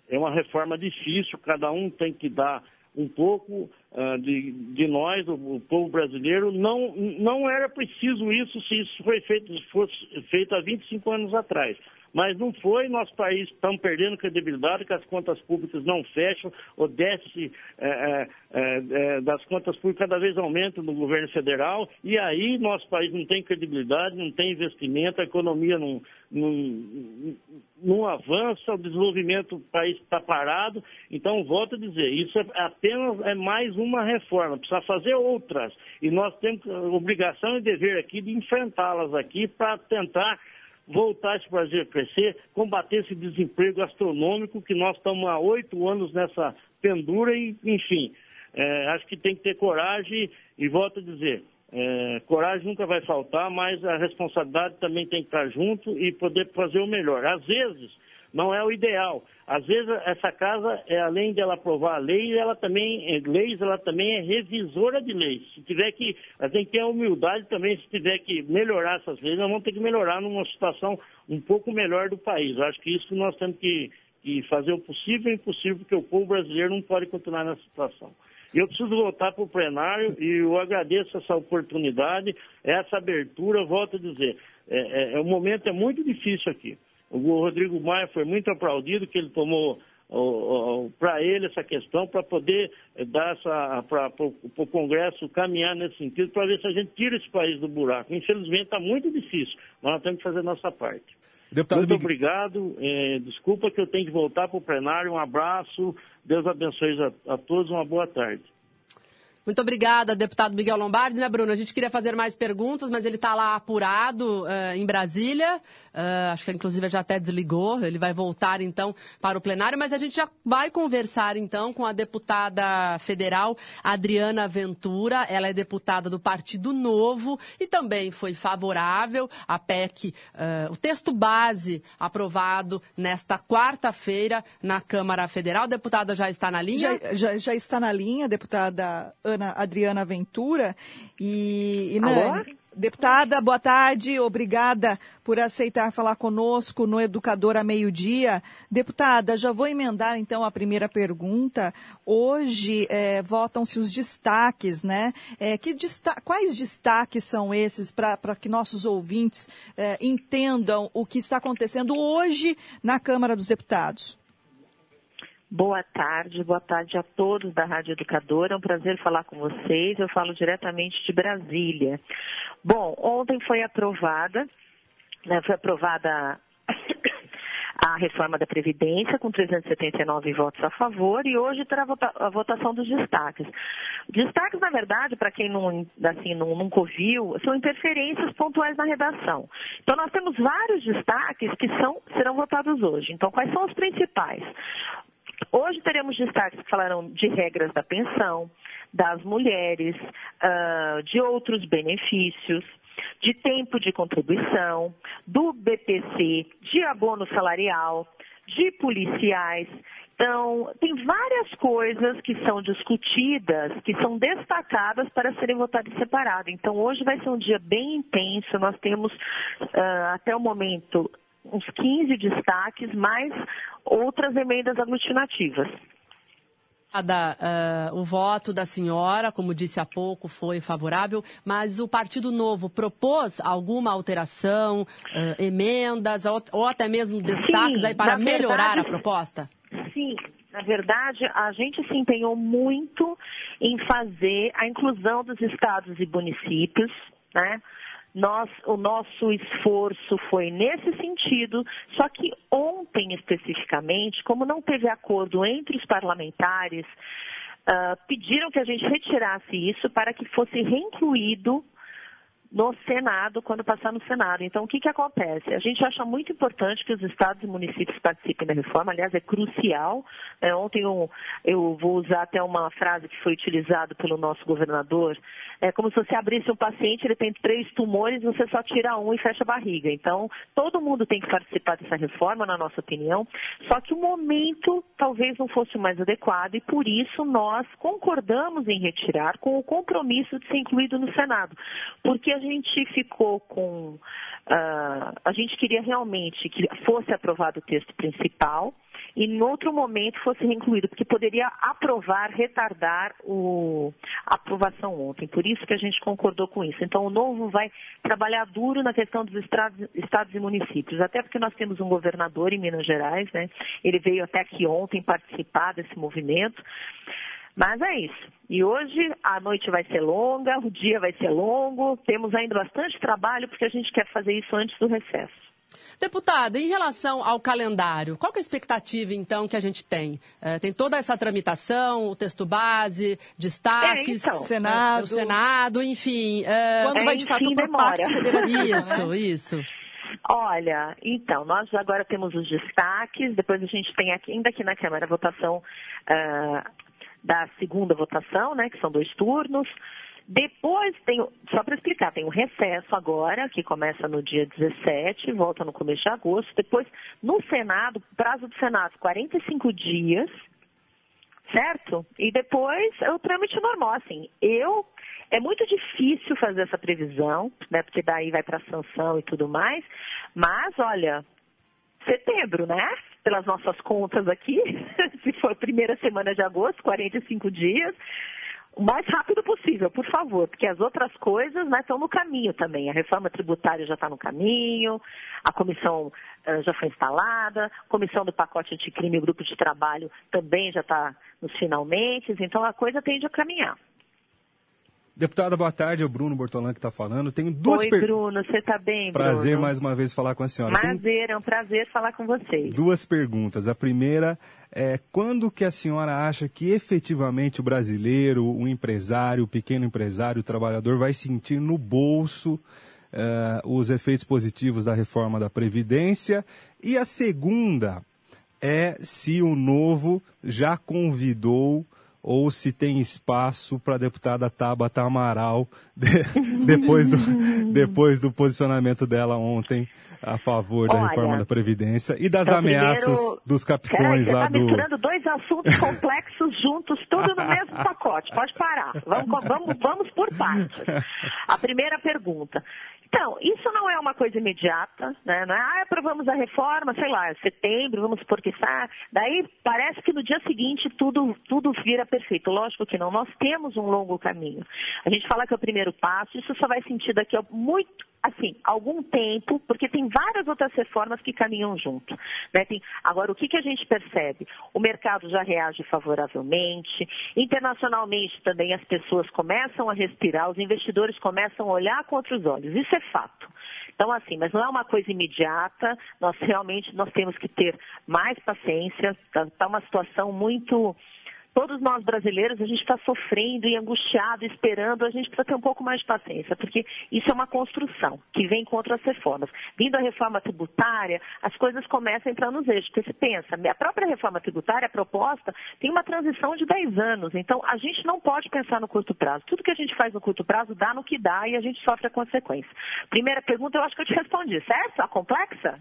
Speaker 5: é uma reforma difícil, cada um tem que dar um pouco uh, de, de, nós, o, povo brasileiro. Não, não era preciso isso se isso foi feito, fosse feito há 25 anos atrás mas não foi. Nosso país estamos perdendo credibilidade, que as contas públicas não fecham, o déficit é, é, é, é, das contas públicas cada vez aumenta no governo federal, e aí nosso país não tem credibilidade, não tem investimento, a economia não, não, não avança, o desenvolvimento do país está parado. Então, volto a dizer, isso é apenas é mais uma reforma, precisa fazer outras. E nós temos obrigação e dever aqui de enfrentá-las aqui para tentar voltar esse Brasil a crescer, combater esse desemprego astronômico que nós estamos há oito anos nessa pendura e, enfim, é, acho que tem que ter coragem e volto a dizer, é, coragem nunca vai faltar, mas a responsabilidade também tem que estar junto e poder fazer o melhor. Às vezes, não é o ideal. Às vezes essa casa, é, além de ela aprovar leis, ela também, é, leis, ela também é revisora de leis. Se tiver que, ela tem que ter a humildade também, se tiver que melhorar essas leis, nós vamos ter que melhorar numa situação um pouco melhor do país. Eu acho que isso nós temos que, que fazer o possível e o impossível, porque o povo brasileiro não pode continuar nessa situação. E eu preciso voltar para o plenário e eu agradeço essa oportunidade, essa abertura, volto a dizer, é, é, o momento é muito difícil aqui. O Rodrigo Maia foi muito aplaudido que ele tomou para ele essa questão, para poder eh, dar essa para o Congresso caminhar nesse sentido, para ver se a gente tira esse país do buraco. Infelizmente está muito difícil, mas nós temos que fazer a nossa parte. Deputado muito Miguel... obrigado. É, desculpa que eu tenho que voltar para o plenário. Um abraço. Deus abençoe a, a todos. Uma boa tarde.
Speaker 1: Muito obrigada, deputado Miguel Lombardi, né, Bruno? A gente queria fazer mais perguntas, mas ele está lá apurado uh, em Brasília. Uh, acho que inclusive já até desligou. Ele vai voltar então para o plenário, mas a gente já vai conversar então com a deputada federal Adriana Ventura. Ela é deputada do Partido Novo e também foi favorável à PEC, uh, o texto base aprovado nesta quarta-feira na Câmara Federal. A deputada já está na linha?
Speaker 3: Já, já, já está na linha, deputada Ana Adriana Ventura. E, e
Speaker 6: Nani,
Speaker 3: deputada, boa tarde, obrigada por aceitar falar conosco no Educador a meio-dia. Deputada, já vou emendar então a primeira pergunta. Hoje é, votam-se os destaques, né? É, que desta quais destaques são esses para que nossos ouvintes é, entendam o que está acontecendo hoje na Câmara dos Deputados?
Speaker 6: Boa tarde, boa tarde a todos da Rádio Educadora. É um prazer falar com vocês. Eu falo diretamente de Brasília. Bom, ontem foi aprovada, né, foi aprovada a reforma da Previdência, com 379 votos a favor, e hoje terá a votação dos destaques. Destaques, na verdade, para quem não, assim, não, nunca ouviu, são interferências pontuais na redação. Então, nós temos vários destaques que são, serão votados hoje. Então, quais são os principais? Hoje teremos destaques que falarão de regras da pensão, das mulheres, uh, de outros benefícios. de tempo de contribuição, do BPC, de abono salarial, de policiais. Então, tem várias coisas que são discutidas, que são destacadas para serem votadas separado. Então, hoje vai ser um dia bem intenso. Nós temos, uh, até o momento, uns 15 destaques, mais outras emendas aglutinativas.
Speaker 1: Uh, o voto da senhora, como disse há pouco, foi favorável, mas o Partido Novo propôs alguma alteração, uh, emendas ou, ou, até mesmo destaques Sim, aí para melhorar verdade, a proposta?
Speaker 6: Sim, na verdade, a gente se empenhou muito em fazer a inclusão dos estados e municípios, né? Nós, o nosso esforço foi nesse sentido, só que ontem especificamente, como não teve acordo entre os parlamentares, uh, pediram que a gente retirasse isso para que fosse reincluído no Senado, quando passar no Senado. Então, o que, que acontece? A gente acha muito importante que os estados e municípios participem da reforma, aliás, é crucial. É, ontem eu, eu, vou usar até uma frase que foi utilizada pelo nosso governador, é como se você abrisse um paciente, ele tem três tumores, você só tira um e fecha a barriga. Então, todo mundo tem que participar dessa reforma, na nossa opinião, só que o momento talvez não fosse o mais adequado e por isso nós concordamos em retirar com o compromisso de ser incluído no Senado. Porque a gente ficou com. Uh, a gente queria realmente que fosse aprovado o texto principal e em outro momento fosse incluído, porque poderia aprovar, retardar o, a aprovação ontem. Por isso que a gente concordou com isso. Então, o novo vai trabalhar duro na questão dos estados, estados e municípios, até porque nós temos um governador em Minas Gerais, né? Ele veio até aqui ontem participar desse movimento. Mas é isso. E hoje a noite vai ser longa, o dia vai ser longo, temos ainda bastante trabalho porque a gente quer fazer isso antes do recesso.
Speaker 1: Deputada, em relação ao calendário, qual é a expectativa, então, que a gente tem? É, tem toda essa tramitação, o texto base, destaques,
Speaker 3: é, então, Senado. É,
Speaker 1: o Senado, enfim. É,
Speaker 3: Quando vai de fato para o Pacto Federativo,
Speaker 1: Isso, né? isso.
Speaker 6: Olha, então, nós agora temos os destaques, depois a gente tem aqui, ainda aqui na Câmara a votação uh, da segunda votação, né, que são dois turnos. Depois tem, só para explicar, tem um recesso agora, que começa no dia 17, volta no começo de agosto. Depois, no Senado, prazo do Senado, 45 dias, certo? E depois é o trâmite normal, assim. Eu, é muito difícil fazer essa previsão, né? Porque daí vai para sanção e tudo mais. Mas, olha, setembro, né? Pelas nossas contas aqui, se for primeira semana de agosto, 45 dias o mais rápido possível, por favor, porque as outras coisas né, estão no caminho também. A reforma tributária já está no caminho, a comissão uh, já foi instalada, a comissão do pacote anticrime o grupo de trabalho também já está nos finalmente, então a coisa tende a caminhar.
Speaker 4: Deputada, boa tarde. É o Bruno Bortolan que está falando. Tenho duas
Speaker 6: Oi, per... Bruno. Você está bem,
Speaker 4: Prazer
Speaker 6: Bruno?
Speaker 4: mais uma vez falar com a senhora.
Speaker 6: Prazer, é um prazer falar com vocês.
Speaker 4: Duas perguntas. A primeira é quando que a senhora acha que efetivamente o brasileiro, o empresário, o pequeno empresário, o trabalhador vai sentir no bolso uh, os efeitos positivos da reforma da Previdência? E a segunda é se o novo já convidou ou se tem espaço para a deputada Tabata Amaral de, depois, do, depois do posicionamento dela ontem a favor da Olha, reforma da Previdência e das então, ameaças primeiro... dos capitões
Speaker 6: Peraí,
Speaker 4: lá
Speaker 6: tá
Speaker 4: do.
Speaker 6: misturando dois assuntos complexos juntos, tudo no mesmo pacote. Pode parar. Vamos, vamos, vamos por partes. A primeira pergunta. Então, isso não é uma coisa imediata, né? Não é, ah, aprovamos a reforma, sei lá, setembro, vamos supor que está. Daí parece que no dia seguinte tudo, tudo vira perfeito. Lógico que não, nós temos um longo caminho. A gente fala que é o primeiro passo, isso só vai sentir daqui a muito, assim, algum tempo, porque tem várias outras reformas que caminham junto. Né? Tem, agora, o que, que a gente percebe? O mercado já reage favoravelmente, internacionalmente também as pessoas começam a respirar, os investidores começam a olhar com outros olhos. Isso é fato. Então, assim, mas não é uma coisa imediata, nós realmente nós temos que ter mais paciência, está tá uma situação muito todos nós brasileiros, a gente está sofrendo e angustiado, esperando, a gente precisa ter um pouco mais de paciência, porque isso é uma construção que vem contra as reformas. Vindo a reforma tributária, as coisas começam a entrar nos eixos. Porque se pensa, a própria reforma tributária, a proposta, tem uma transição de 10 anos. Então, a gente não pode pensar no curto prazo. Tudo que a gente faz no curto prazo dá no que dá e a gente sofre a consequência. Primeira pergunta, eu acho que eu te respondi, certo? A complexa?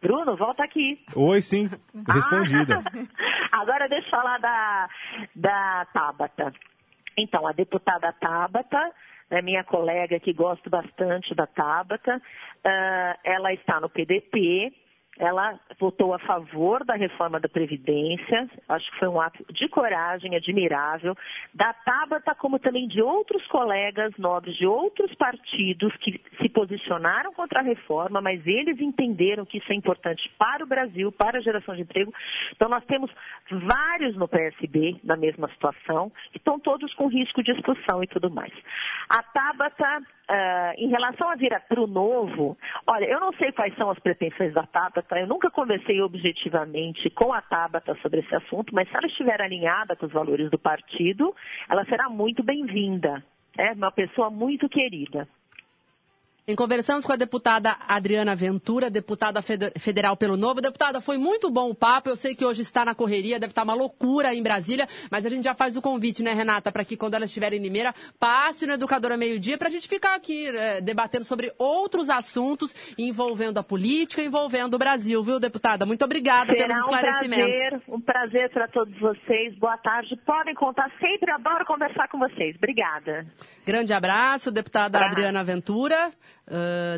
Speaker 6: Bruno, volta aqui.
Speaker 4: Oi, sim, respondida.
Speaker 6: Ah, agora deixa eu falar da, da Tabata. Então, a deputada Tabata, né, minha colega que gosto bastante da Tabata, uh, ela está no PDT, ela votou a favor da reforma da Previdência, acho que foi um ato de coragem admirável, da Tabata, como também de outros colegas nobres de outros partidos que se posicionaram contra a reforma, mas eles entenderam que isso é importante para o Brasil, para a geração de emprego. Então, nós temos vários no PSB na mesma situação, que estão todos com risco de expulsão e tudo mais. A Tabata, uh, em relação a vir para o novo, olha, eu não sei quais são as pretensões da Tabata, eu nunca conversei objetivamente com a Tabata sobre esse assunto, mas se ela estiver alinhada com os valores do partido, ela será muito bem-vinda. É uma pessoa muito querida.
Speaker 1: Em conversamos com a deputada Adriana Ventura, deputada federal pelo Novo. Deputada, foi muito bom o papo. Eu sei que hoje está na correria, deve estar uma loucura em Brasília, mas a gente já faz o convite, né, Renata, para que quando ela estiver em Limeira, passe no Educadora Meio-Dia para a gente ficar aqui é, debatendo sobre outros assuntos envolvendo a política, envolvendo o Brasil, viu, deputada? Muito obrigada
Speaker 6: Será
Speaker 1: pelos esclarecimentos.
Speaker 6: Um prazer, um prazer para todos vocês. Boa tarde. Podem contar sempre, adoro conversar com vocês. Obrigada.
Speaker 1: Grande abraço, deputada Adriana Ventura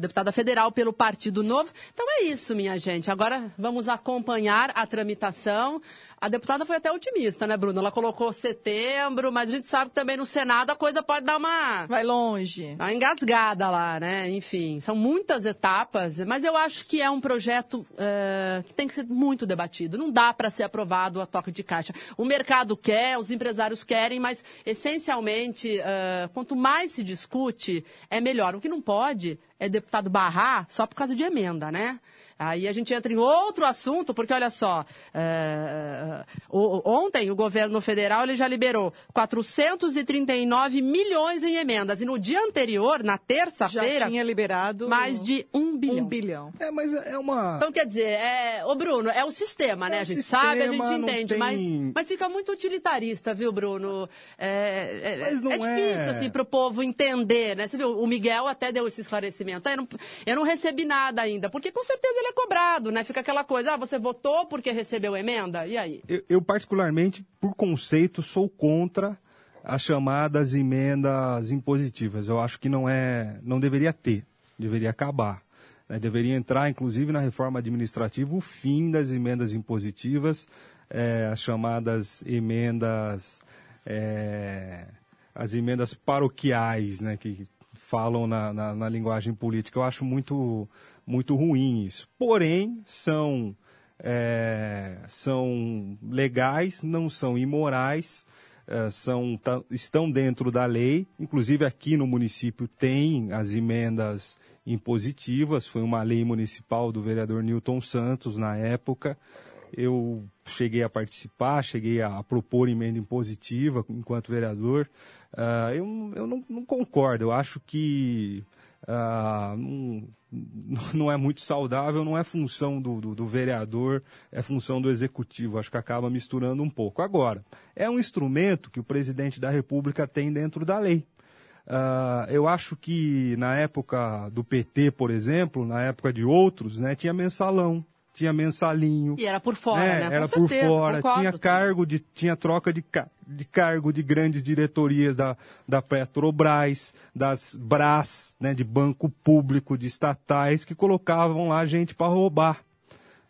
Speaker 1: deputada federal pelo Partido Novo. Então é isso, minha gente. Agora vamos acompanhar a tramitação. A deputada foi até otimista, né, Bruno? Ela colocou setembro, mas a gente sabe que também no Senado a coisa pode dar uma.
Speaker 3: Vai longe.
Speaker 1: Uma engasgada lá, né? Enfim, são muitas etapas, mas eu acho que é um projeto uh, que tem que ser muito debatido. Não dá para ser aprovado a toque de caixa. O mercado quer, os empresários querem, mas essencialmente, uh, quanto mais se discute, é melhor. O que não pode é deputado barrar só por causa de emenda, né? Aí a gente entra em outro assunto, porque olha só, é, ontem o governo federal ele já liberou 439 milhões em emendas. E no dia anterior, na terça-feira.
Speaker 3: Já tinha liberado.
Speaker 1: Mais de um bilhão.
Speaker 3: Um bilhão.
Speaker 4: É, mas é uma.
Speaker 1: Então, quer dizer, é, ô Bruno, é o sistema, né? É a gente sistema, sabe, a gente entende, tem... mas, mas fica muito utilitarista, viu, Bruno? É, é, é difícil, é. assim, para o povo entender, né? Você viu, o Miguel até deu esse esclarecimento. Eu não, eu não recebi nada ainda, porque com certeza ele é cobrado, né? Fica aquela coisa, ah, você votou porque recebeu emenda? E aí?
Speaker 4: Eu, eu particularmente, por conceito, sou contra as chamadas emendas impositivas. Eu acho que não é, não deveria ter, deveria acabar. Né? Deveria entrar, inclusive, na reforma administrativa o fim das emendas impositivas, é, as chamadas emendas, é, as emendas paroquiais, né? Que falam na, na, na linguagem política. Eu acho muito, muito ruim isso. Porém, são, é, são legais, não são imorais, é, são, tá, estão dentro da lei. Inclusive aqui no município tem as emendas impositivas, foi uma lei municipal do vereador Newton Santos na época. Eu cheguei a participar, cheguei a propor emenda impositiva enquanto vereador. Uh, eu eu não, não, concordo, eu acho que uh, não, não, é muito saudável, não é função do, do, do, vereador, é função do executivo, acho que acaba misturando um pouco. Agora, é um instrumento que o presidente da República tem dentro da lei. Uh, eu acho que na época do PT, por exemplo, na época de outros, né, tinha mensalão tinha mensalinho.
Speaker 1: E era por fora, né?
Speaker 4: né? Era por fora, concordo. tinha cargo de, tinha troca de, de cargo de grandes diretorias da, da Petrobras, das Brás, né, de banco público, de estatais, que colocavam lá gente para roubar.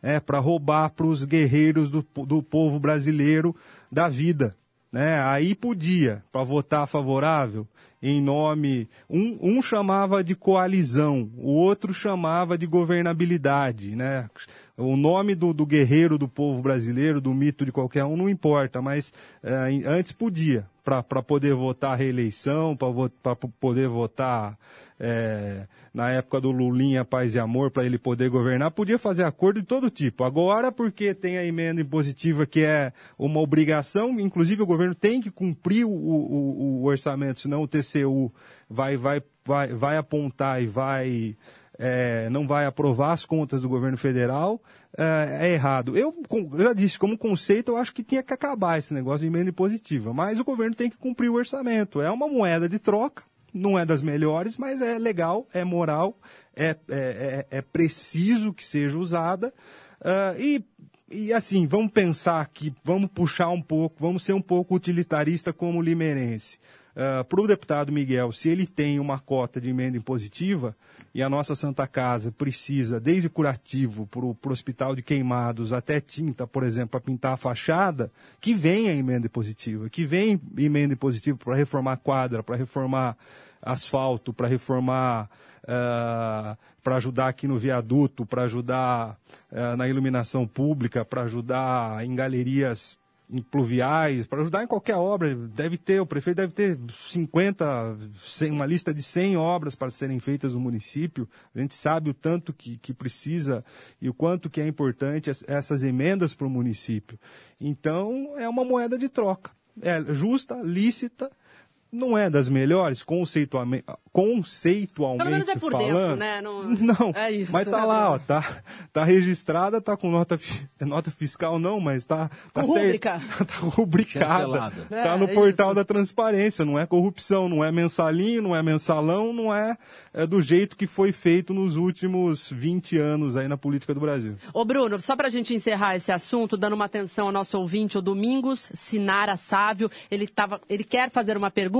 Speaker 4: É, para roubar para os guerreiros do, do povo brasileiro da vida. Né? Aí podia, para votar favorável. em nome. Um, um chamava de coalizão, o outro chamava de governabilidade, né? O nome do, do guerreiro do povo brasileiro, do mito de qualquer um, não importa, mas é, antes podia, para poder votar a reeleição, para poder votar é, na época do Lulinha Paz e Amor, para ele poder governar, podia fazer acordo de todo tipo. Agora, porque tem a emenda impositiva que é uma obrigação, inclusive o governo tem que cumprir o, o, o orçamento, senão o TCU vai, vai, vai, vai apontar e vai. É, não vai aprovar as contas do governo federal, é, é errado. Eu, eu, já disse, como conceito, eu acho que tinha que acabar esse negócio de emenda impositiva, mas o governo tem que cumprir o orçamento. É uma moeda de troca, não é das melhores, mas é legal, é moral, é, é, é, é preciso que seja usada. Uh, e, e assim, vamos pensar aqui, vamos puxar um pouco, vamos ser um pouco utilitarista como limerense. Uh, Para o deputado Miguel, se ele tem uma cota de emenda impositiva e a nossa Santa Casa precisa, desde curativo para o hospital de queimados até tinta, por exemplo, para pintar a fachada, que venha emenda impositiva, que venha emenda impositiva para reformar quadra, para reformar asfalto, para reformar, uh, para ajudar aqui no viaduto, para ajudar uh, na iluminação pública, para ajudar em galerias pluviais, para ajudar em qualquer obra. Deve ter, o prefeito deve ter 50, 100, uma lista de 100 obras para serem feitas no município. A gente sabe o tanto que, que precisa e o quanto que é importante essas emendas para o município. Então, é uma moeda de troca. É justa, lícita, não é das melhores, conceitualmente, conceitualmente Pelo menos é por falando. Dentro, né? Não, não é isso, mas tá né, lá, ó, tá, tá registrada, tá com nota, é nota fiscal não, mas tá, tá
Speaker 1: rubrica.
Speaker 4: tá rubricada. É, tá no é portal isso. da transparência, não é corrupção, não é mensalinho, não é mensalão, não é, é do jeito que foi feito nos últimos 20 anos aí na política do Brasil.
Speaker 1: Ô Bruno, só pra gente encerrar esse assunto, dando uma atenção ao nosso ouvinte, o Domingos Sinara Sávio, ele, tava, ele quer fazer uma pergunta,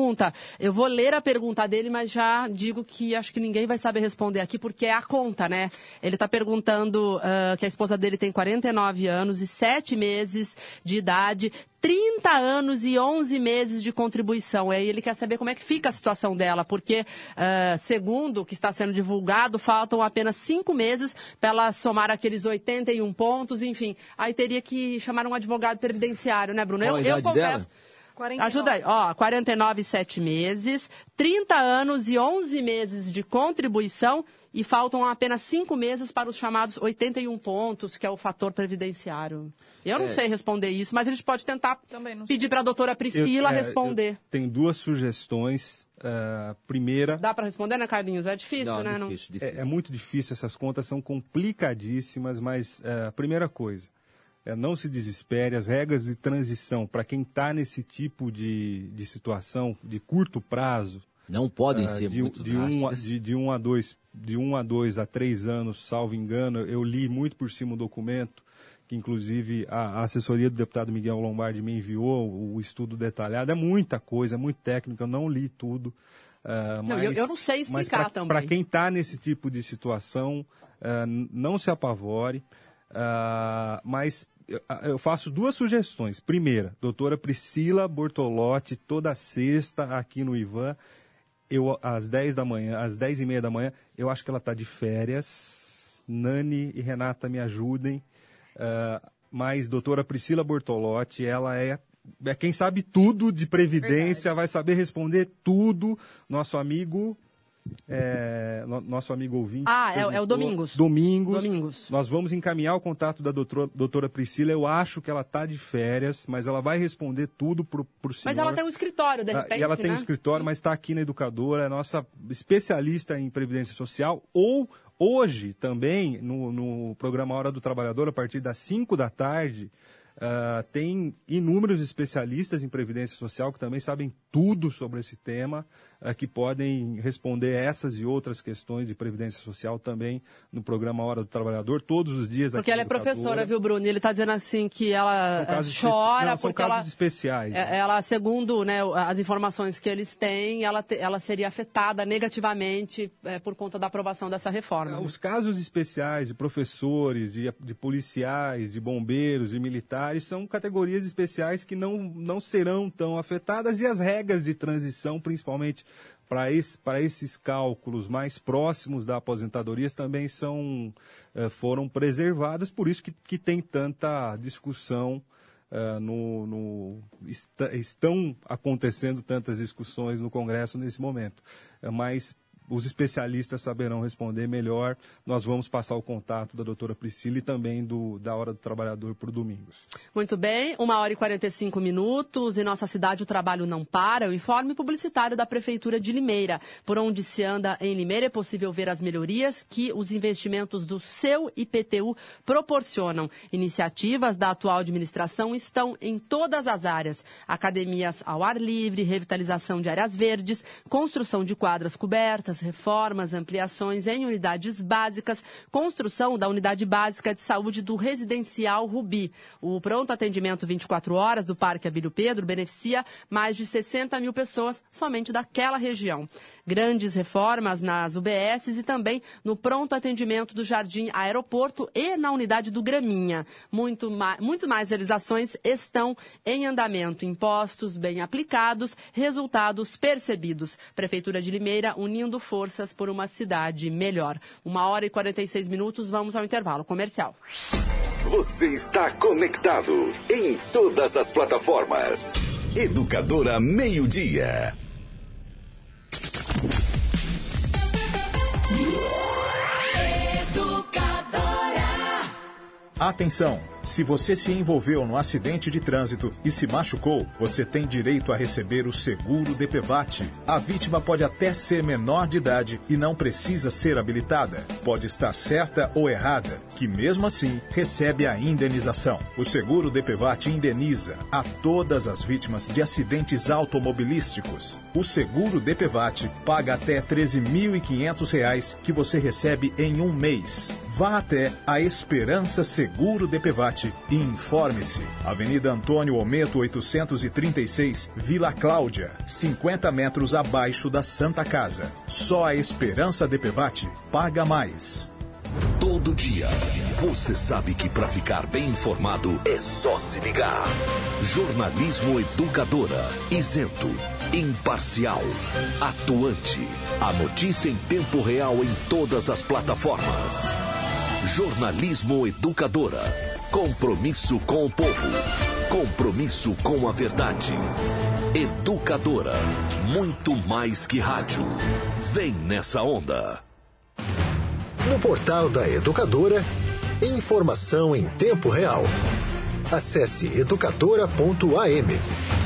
Speaker 1: eu vou ler a pergunta dele, mas já digo que acho que ninguém vai saber responder aqui, porque é a conta, né? Ele está perguntando uh, que a esposa dele tem 49 anos e 7 meses de idade, 30 anos e 11 meses de contribuição. E aí ele quer saber como é que fica a situação dela, porque, uh, segundo o que está sendo divulgado, faltam apenas 5 meses para ela somar aqueles 81 pontos, enfim. Aí teria que chamar um advogado previdenciário, né, Bruno?
Speaker 2: Qual eu, eu confesso. Dela?
Speaker 1: 49. Ajuda aí. Ó, 49 e 7 meses, 30 anos e 11 meses de contribuição e faltam apenas 5 meses para os chamados 81 pontos, que é o fator previdenciário. Eu não é. sei responder isso, mas a gente pode tentar pedir para a doutora Priscila eu, é, responder.
Speaker 4: Tem duas sugestões. Uh, primeira.
Speaker 1: Dá para responder, né, Carlinhos? É difícil, não, né?
Speaker 4: Difícil, não... difícil. É, é, muito difícil, essas contas são complicadíssimas, mas uh, primeira coisa é, não se desespere, as regras de transição para quem está nesse tipo de, de situação de curto prazo.
Speaker 2: Não podem uh, ser
Speaker 4: de,
Speaker 2: muito
Speaker 4: de um, de, de, um a dois, de um a dois a três anos, salvo engano, eu li muito por cima o documento, que inclusive a, a assessoria do deputado Miguel Lombardi me enviou, o, o estudo detalhado. É muita coisa, é muito técnico, eu não li tudo.
Speaker 1: Uh, mas, não, eu, eu, não sei explicar
Speaker 4: pra,
Speaker 1: também.
Speaker 4: Para quem está nesse tipo de situação, uh, não se apavore. Uh, mas eu faço duas sugestões. Primeira, doutora Priscila Bortolotti, toda sexta aqui no Ivan, eu, às 10 da manhã, às 10 e meia da manhã, eu acho que ela está de férias. Nani e Renata me ajudem. Uh, mas doutora Priscila Bortolotti, ela é, é quem sabe tudo de previdência, Verdade. vai saber responder tudo. Nosso amigo é, no, nosso amigo ouvinte.
Speaker 1: Ah, é, é, o Domingos.
Speaker 4: Domingos.
Speaker 1: Domingos.
Speaker 4: Nós vamos encaminhar o contato da doutora, doutora Priscila. Eu acho que ela está de férias, mas ela vai responder tudo para o senhor.
Speaker 1: Mas ela tem um escritório, de repente,
Speaker 4: ah, Ela tem
Speaker 1: né?
Speaker 4: um escritório, mas está aqui na Educadora, é nossa especialista em Previdência Social. Ou hoje também, no, no programa Hora do Trabalhador, a partir das 5 da tarde, Uh, tem inúmeros especialistas em Previdência Social que também sabem tudo sobre esse tema, que podem responder essas e outras questões de Previdência Social também no programa Hora do Trabalhador, todos os dias.
Speaker 1: Porque ela é professora, viu, Bruno? Ele está dizendo assim que ela eh, chora
Speaker 4: não,
Speaker 1: são
Speaker 4: porque
Speaker 1: casos
Speaker 4: ela, especiais.
Speaker 1: Né? Ela, segundo né, as informações que eles têm, ela, ela seria afetada negativamente é, por conta da aprovação dessa reforma.
Speaker 4: Né? Os casos especiais de professores, de, de policiais, de bombeiros, de militares, são categorias especiais que não, não serão tão afetadas e as regras de transição, principalmente para esse, esses cálculos mais próximos da aposentadoria também são, uh, foram preservadas, por isso que, que tem tanta discussão Uh, no, no est estão acontecendo tantas discussões no Congresso nesse momento. Uh, mas os especialistas saberão responder melhor. Nós vamos passar o contato da doutora Priscila e também do, da Hora do Trabalhador para o Domingos.
Speaker 1: Muito bem, uma hora e 45 minutos. Em nossa cidade o trabalho não para. O informe publicitário da Prefeitura de Limeira. Por onde se anda em Limeira é possível ver as melhorias que os investimentos do seu IPTU proporcionam. Iniciativas da atual administração estão em todas as áreas. Academias ao ar livre, revitalização de áreas verdes, construção de quadras cobertas, reformas, ampliações em unidades básicas, construção da unidade básica de saúde do residencial Rubi. O pronto atendimento 24 horas do Parque Abílio Pedro beneficia mais de 60 mil pessoas somente daquela região. Grandes reformas nas UBSs e também no pronto atendimento do Jardim Aeroporto e na unidade do Graminha. Muito, mais, muito mais realizações estão em andamento. Impostos bem aplicados, resultados percebidos. Prefeitura de Limeira unindo forças por uma cidade melhor. Uma hora e 46 minutos, vamos ao intervalo comercial.
Speaker 7: Você está conectado em todas as plataformas. Educadora Meio Dia.
Speaker 8: Educadora. Atenção! Se você se envolveu no acidente de trânsito e se machucou, você tem direito a receber o seguro DPVAT. A vítima pode até ser menor de idade e não precisa ser habilitada. Pode estar certa ou errada, que mesmo assim recebe a indenização. O seguro DPVAT indeniza a todas as vítimas de acidentes automobilísticos. O seguro DPVAT paga até R$ 13.500 que você recebe em um mês. Vá até a Esperança Seguro DPVAT e informe-se. Avenida Antônio Ometo 836, Vila Cláudia, 50 metros abaixo da Santa Casa. Só a Esperança DPVAT paga mais.
Speaker 7: Todo dia, você sabe que para ficar bem informado é só se ligar. Jornalismo Educadora, isento, imparcial, atuante. A notícia em tempo real em todas as plataformas. Jornalismo Educadora. Compromisso com o povo. Compromisso com a verdade. Educadora. Muito mais que rádio. Vem nessa onda.
Speaker 9: No portal da Educadora, informação em tempo real. Acesse educadora.am.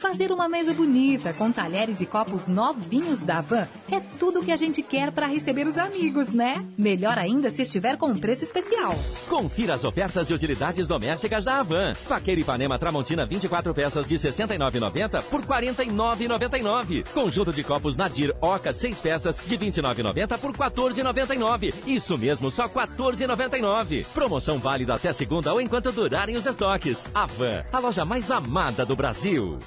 Speaker 10: Fazer uma mesa bonita com talheres e copos novinhos da Van é tudo que a gente quer para receber os amigos, né? Melhor ainda se estiver com um preço especial.
Speaker 11: Confira as ofertas de utilidades domésticas da Avan. Faqueira Ipanema Tramontina 24 peças de 69,90 por 49,99. Conjunto de copos Nadir Oca 6 peças de 29,90 por 14,99. Isso mesmo, só 14,99. Promoção válida até segunda ou enquanto durarem os estoques. Avan, a loja mais amada do Brasil.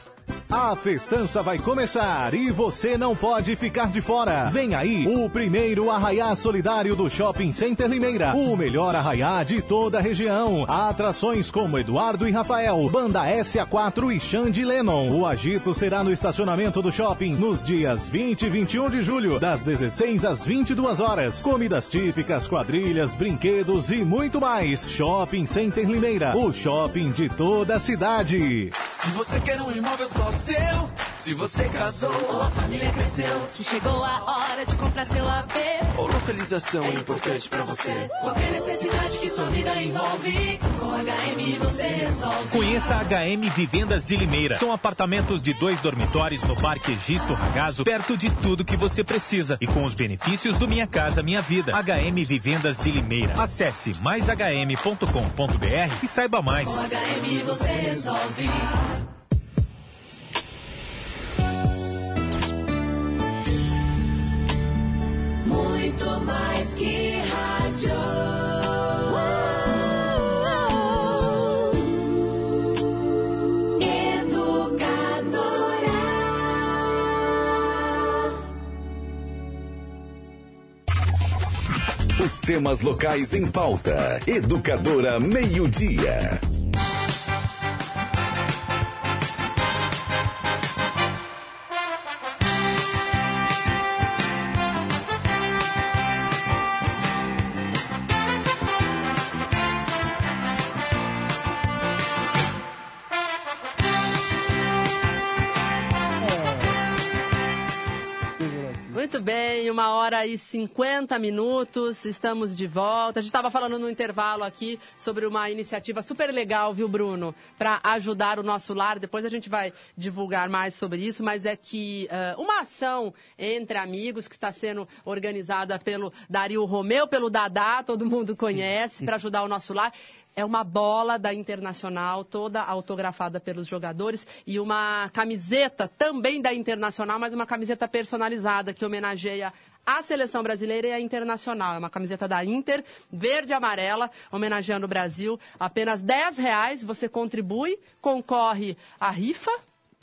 Speaker 12: A festança vai começar e você não pode ficar de fora. Vem aí o primeiro arraiá solidário do Shopping Center Limeira. O melhor arraiá de toda a região. Atrações como Eduardo e Rafael, Banda SA4 e Xande Lennon. O agito será no estacionamento do shopping nos dias 20 e 21 de julho, das 16 às 22 horas. Comidas típicas, quadrilhas, brinquedos e muito mais. Shopping Center Limeira, o shopping de toda a cidade.
Speaker 13: Se você quer um imóvel só seu. Se você casou ou a família cresceu.
Speaker 14: Se chegou a hora de comprar seu AP.
Speaker 13: Ou localização é importante para você.
Speaker 14: Qualquer necessidade que sua vida envolve. Com HM você resolve.
Speaker 15: Conheça a HM Vivendas de Limeira. São apartamentos de dois dormitórios no Parque Gisto Ragazo, perto de tudo que você precisa. E com os benefícios do Minha Casa Minha Vida. HM Vivendas de Limeira. Acesse maishm.com.br e saiba mais.
Speaker 14: Com HM você resolve. Muito mais que rádio. Educadora.
Speaker 7: Os temas locais em pauta. Educadora Meio Dia.
Speaker 1: Uma hora e 50 minutos, estamos de volta. A gente estava falando no intervalo aqui sobre uma iniciativa super legal, viu, Bruno? Para ajudar o nosso lar. Depois a gente vai divulgar mais sobre isso, mas é que uh, uma ação entre amigos que está sendo organizada pelo Dario Romeu, pelo Dadá, todo mundo conhece, para ajudar o nosso lar é uma bola da Internacional, toda autografada pelos jogadores, e uma camiseta também da Internacional, mas uma camiseta personalizada que homenageia a seleção brasileira e a internacional. É uma camiseta da Inter, verde e amarela, homenageando o Brasil. Apenas 10 reais, você contribui, concorre à rifa,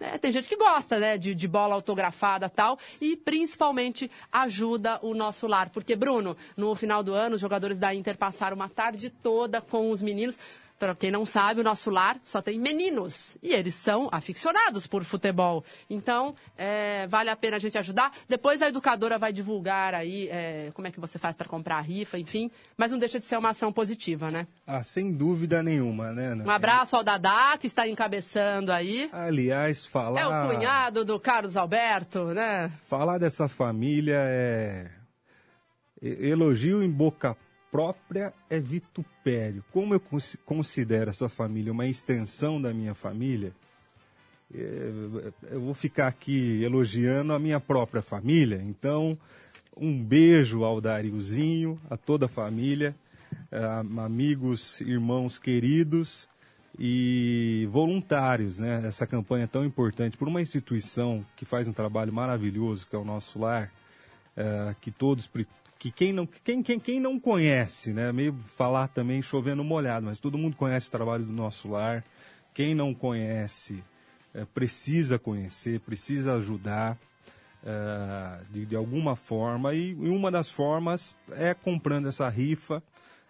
Speaker 1: é, tem gente que gosta, né, de, de bola autografada tal, e principalmente ajuda o nosso lar. Porque, Bruno, no final do ano, os jogadores da Inter passaram uma tarde toda com os meninos para quem não sabe, o nosso lar só tem meninos e eles são aficionados por futebol. Então, é, vale a pena a gente ajudar. Depois a educadora vai divulgar aí é, como é que você faz para comprar a rifa, enfim. Mas não deixa de ser uma ação positiva, né?
Speaker 4: Ah, sem dúvida nenhuma, né? Ana?
Speaker 1: Um abraço ao Dadá, que está encabeçando aí.
Speaker 4: Aliás, falar...
Speaker 1: É o cunhado do Carlos Alberto, né?
Speaker 4: Falar dessa família é... Elogio em boca própria é vitupério. Como eu considero essa família uma extensão da minha família, é, eu vou ficar aqui elogiando a minha própria família. Então, um beijo ao Dariozinho, a toda a família, amigos, irmãos queridos e voluntários, né? Essa campanha tão importante por uma instituição que faz um trabalho maravilhoso, que é o nosso lar, é, que todos que quem não, quem, quem, quem não conhece, né? Meio falar também chovendo molhado, mas todo mundo conhece o trabalho do nosso lar. Quem não conhece é, precisa conhecer, precisa ajudar é, de, de, alguma forma. E, e, uma das formas é comprando essa rifa.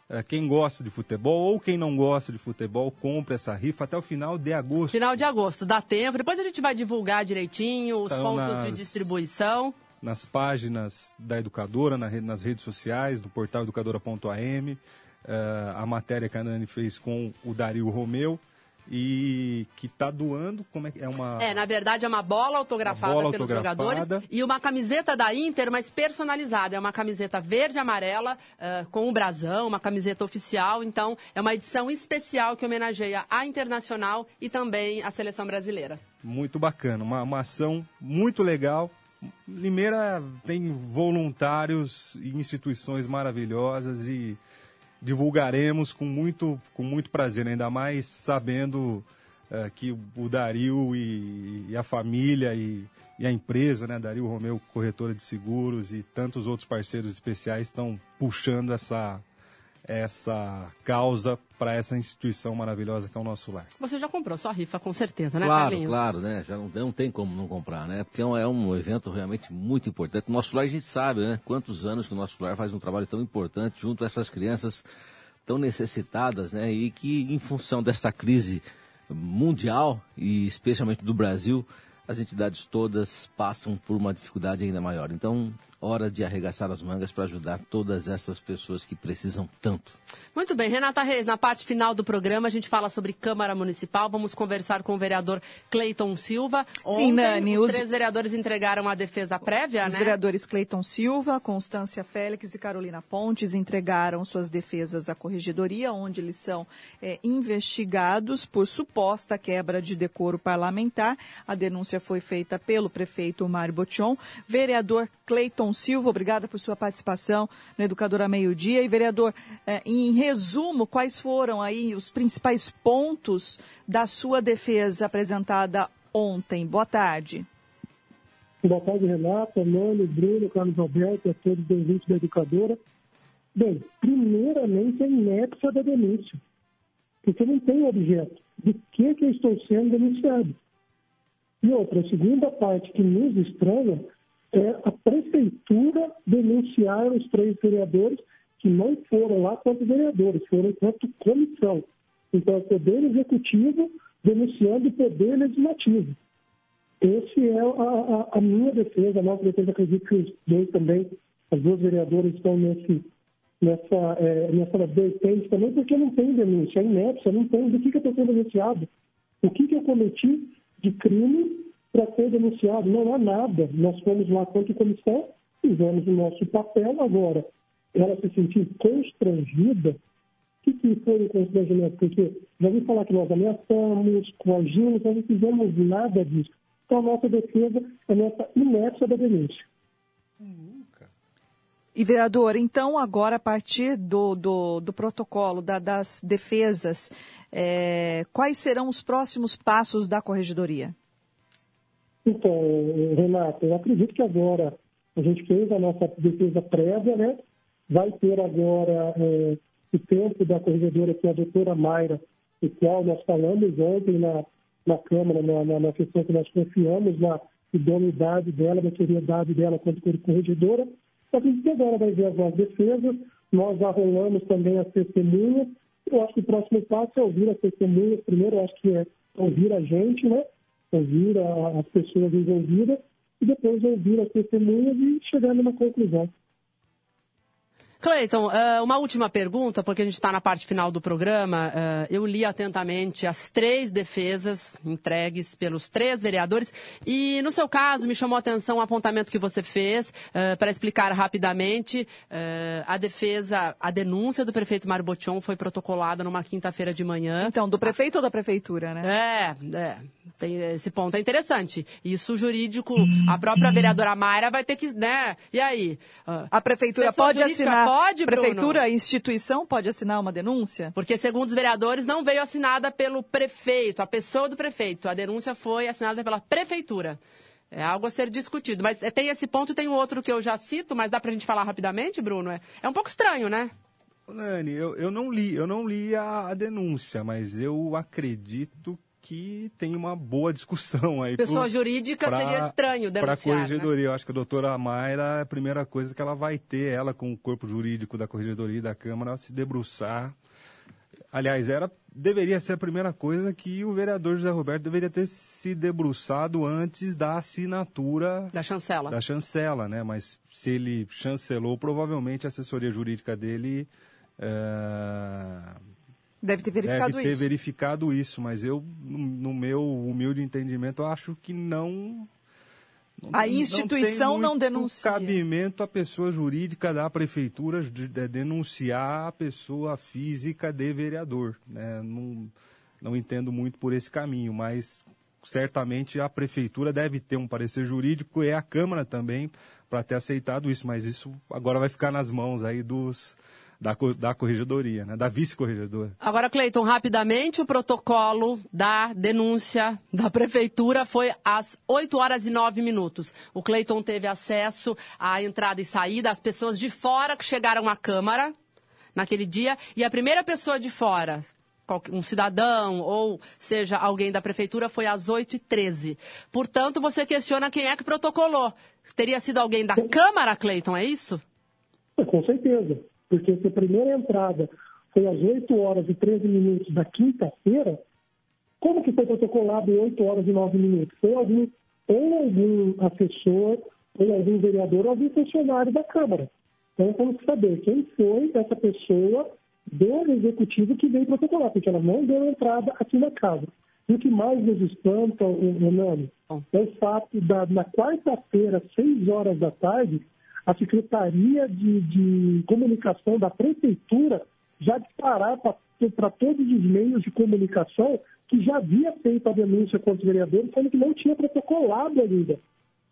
Speaker 4: É, quem gosta de futebol ou quem não gosta de futebol, compra essa rifa até o final de agosto.
Speaker 1: Final de agosto, dá tempo. Depois a gente vai divulgar direitinho os então, pontos nas... de distribuição
Speaker 4: nas páginas da educadora, na rede, nas redes sociais, do portal educadora.am, uh, eh, a matéria que a Nani fez com o Dario Romeu e que está doando, como é que é uma
Speaker 1: É, na verdade é uma bola autografada uma bola pelos autografada. jogadores e uma camiseta da Inter, mas personalizada, é uma camiseta verde e amarela uh, com o brasão, uma camiseta oficial, então é uma edição especial que homenageia a Internacional e também a seleção brasileira.
Speaker 4: Muito bacana, uma, uma ação muito legal Limeira tem voluntários e instituições maravilhosas e divulgaremos com muito, com muito prazer, ainda mais sabendo uh, que o Dario e, e a família e, e, a empresa, né, Dario Romeu, corretora de seguros e tantos outros parceiros especiais estão puxando essa, essa causa para essa instituição maravilhosa que é o nosso lar.
Speaker 1: Você já comprou sua rifa, com certeza, né,
Speaker 2: claro,
Speaker 1: Carlinhos?
Speaker 2: Claro, né? Já não, não tem como não comprar, né? Porque é um, é um evento realmente muito importante. O nosso lar a gente sabe, né? Quantos anos que o nosso lar faz um trabalho tão importante junto a essas crianças tão necessitadas, né? E que em função dessa crise mundial e especialmente do Brasil, as entidades todas passam por uma dificuldade ainda maior. Então, hora de arregaçar as mangas para ajudar todas essas pessoas que precisam tanto.
Speaker 1: Muito bem, Renata Reis, na parte final do programa a gente fala sobre Câmara Municipal. Vamos conversar com o vereador Cleiton Silva.
Speaker 3: Sim, Ontem, Nani.
Speaker 1: Os, os três vereadores entregaram a defesa prévia,
Speaker 3: os
Speaker 1: né?
Speaker 3: Os vereadores Cleiton Silva, Constância Félix e Carolina Pontes entregaram suas defesas à corregedoria, onde eles são é, investigados por suposta quebra de decoro parlamentar. A denúncia foi feita pelo prefeito Mário Botion. Vereador Cleiton Silva, obrigada por sua participação no Educador a Meio Dia. E, vereador, eh, em resumo, quais foram aí os principais pontos da sua defesa apresentada ontem? Boa tarde.
Speaker 16: Boa tarde, Renata, Mano, Bruno, Carlos Alberto, a todos os ouvintes da Educadora. Bem, primeiramente a inépcia da denúncia, porque não tem objeto. De que, que eu estou sendo denunciado? E outra, a segunda parte que nos estranha é a prefeitura denunciar os três vereadores que não foram lá quanto vereadores, foram quanto comissão. Então, é o Poder Executivo denunciando o Poder Legislativo. Essa é a, a, a, minha defesa, a nossa defesa. Acredito que os dois também, as duas vereadoras estão nesse, nessa, é, nessa vertente também, porque não tem denúncia, é inépcia, não tem do que, que eu estou sendo denunciado. O que, que eu cometi de crime para ser denunciado. Não há nada. Nós fomos lá quanto comissão fizemos o nosso papel. Agora, ela se sentiu constrangida. O que, que foi o constrangimento? Porque já ouvi falar que nós ameaçamos, coagimos, nós não fizemos nada disso. Então, a nossa defesa é nossa inércia da denúncia.
Speaker 3: E, vereador, então, agora, a partir do, do, do protocolo da, das defesas, é, quais serão os próximos passos da corregedoria?
Speaker 16: Então, Renato, eu acredito que agora a gente fez a nossa defesa prévia, né? Vai ter agora é, o tempo da corregedora, que é a doutora Mayra, o qual nós falamos ontem na, na Câmara, na, na, na questão que nós confiamos na idoneidade dela, na seriedade dela quanto corregedora, a gente agora vai ver as nossas defesas, nós arrolamos também as testemunhas. Eu acho que o próximo passo é ouvir as testemunhas. Primeiro, eu acho que é ouvir a gente, né? Ouvir as pessoas envolvidas e depois ouvir as testemunhas e chegar numa conclusão.
Speaker 1: Cleiton, eh, uma última pergunta, porque a gente está na parte final do programa. Eh, eu li atentamente as três defesas entregues pelos três vereadores e, no seu caso, me chamou a atenção o apontamento que você fez eh, para explicar rapidamente. A defesa, a denúncia do prefeito Mário Botion foi protocolada numa quinta-feira de manhã.
Speaker 3: Então, do prefeito ou da prefeitura, né?
Speaker 1: É, é. Tem, esse ponto é interessante. Isso jurídico, a própria vereadora Mayra vai ter que, né? E aí?
Speaker 3: A prefeitura pode assinar pode, Prefeitura, Bruno? instituição pode assinar uma denúncia?
Speaker 1: Porque, segundo os vereadores, não veio assinada pelo prefeito, a pessoa do prefeito. A denúncia foi assinada pela prefeitura. É algo a ser discutido. Mas tem esse ponto e tem outro que eu já cito, mas dá pra gente falar rapidamente, Bruno? É, é um pouco estranho, né?
Speaker 4: Nani, eu, eu não li, eu não li a, a denúncia, mas eu acredito que tem uma boa discussão aí.
Speaker 1: Pessoa por, jurídica pra, seria estranho denunciar. Para a
Speaker 4: corregedoria,
Speaker 1: né?
Speaker 4: eu acho que a doutora Mayra, a primeira coisa que ela vai ter, ela com o corpo jurídico da corregedoria e da Câmara, se debruçar. Aliás, era, deveria ser a primeira coisa que o vereador José Roberto deveria ter se debruçado antes da assinatura
Speaker 1: da chancela.
Speaker 4: Da chancela, né? Mas se ele chancelou, provavelmente a assessoria jurídica dele é,
Speaker 3: Deve ter verificado
Speaker 4: Deve ter
Speaker 3: isso.
Speaker 4: verificado isso, mas eu, no meu humilde entendimento, acho que não.
Speaker 3: não a instituição não, não denuncia.
Speaker 4: cabimento à pessoa jurídica da prefeitura de, de denunciar a pessoa física de vereador. Né? Não, não entendo muito por esse caminho, mas certamente a prefeitura deve ter um parecer jurídico e a Câmara também para ter aceitado isso, mas isso agora vai ficar nas mãos aí dos da, da corregedoria, né? da vice-corregedora.
Speaker 1: Agora, Cleiton, rapidamente, o protocolo da denúncia da prefeitura foi às 8 horas e 9 minutos. O Cleiton teve acesso à entrada e saída, as pessoas de fora que chegaram à Câmara naquele dia, e a primeira pessoa de fora, um cidadão ou seja alguém da prefeitura foi às 8h13. Portanto, você questiona quem é que protocolou. Teria sido alguém da Câmara, Cleiton, é isso?
Speaker 16: Com certeza porque se a primeira entrada foi às 8 horas e 13 minutos da quinta-feira, como que foi protocolado 8 horas e 9 minutos? Foi algum, ou algum assessor, ou algum vereador, ou algum funcionário da Câmara. Então, temos que saber quem foi essa pessoa do executivo que veio protocolar, porque ela não deu entrada aqui na casa. E o que mais nos espanta, Renane, é o fato da, na quarta-feira, 6 horas da tarde, a Secretaria de, de Comunicação da Prefeitura já disparar para todos os meios de comunicação que já havia feito a denúncia contra os vereadores, sendo que não tinha protocolado ainda.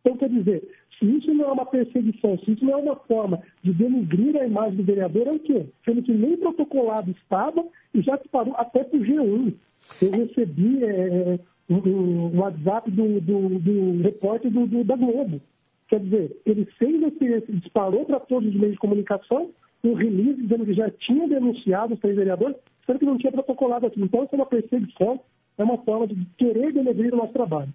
Speaker 16: Então, quer dizer, se isso não é uma perseguição, se isso não é uma forma de denugrir a imagem do vereador, é o quê? Sendo que nem protocolado estava e já disparou até para o G1. Eu recebi é, um, um WhatsApp do, do, do repórter do, do, da Globo. Quer dizer, ele fez esse, disparou para todos os meios de comunicação um release dizendo que já tinha denunciado os três vereadores, sendo que não tinha protocolado aqui. Então, isso é uma perseguição, é uma forma de querer denegrir o nosso trabalho.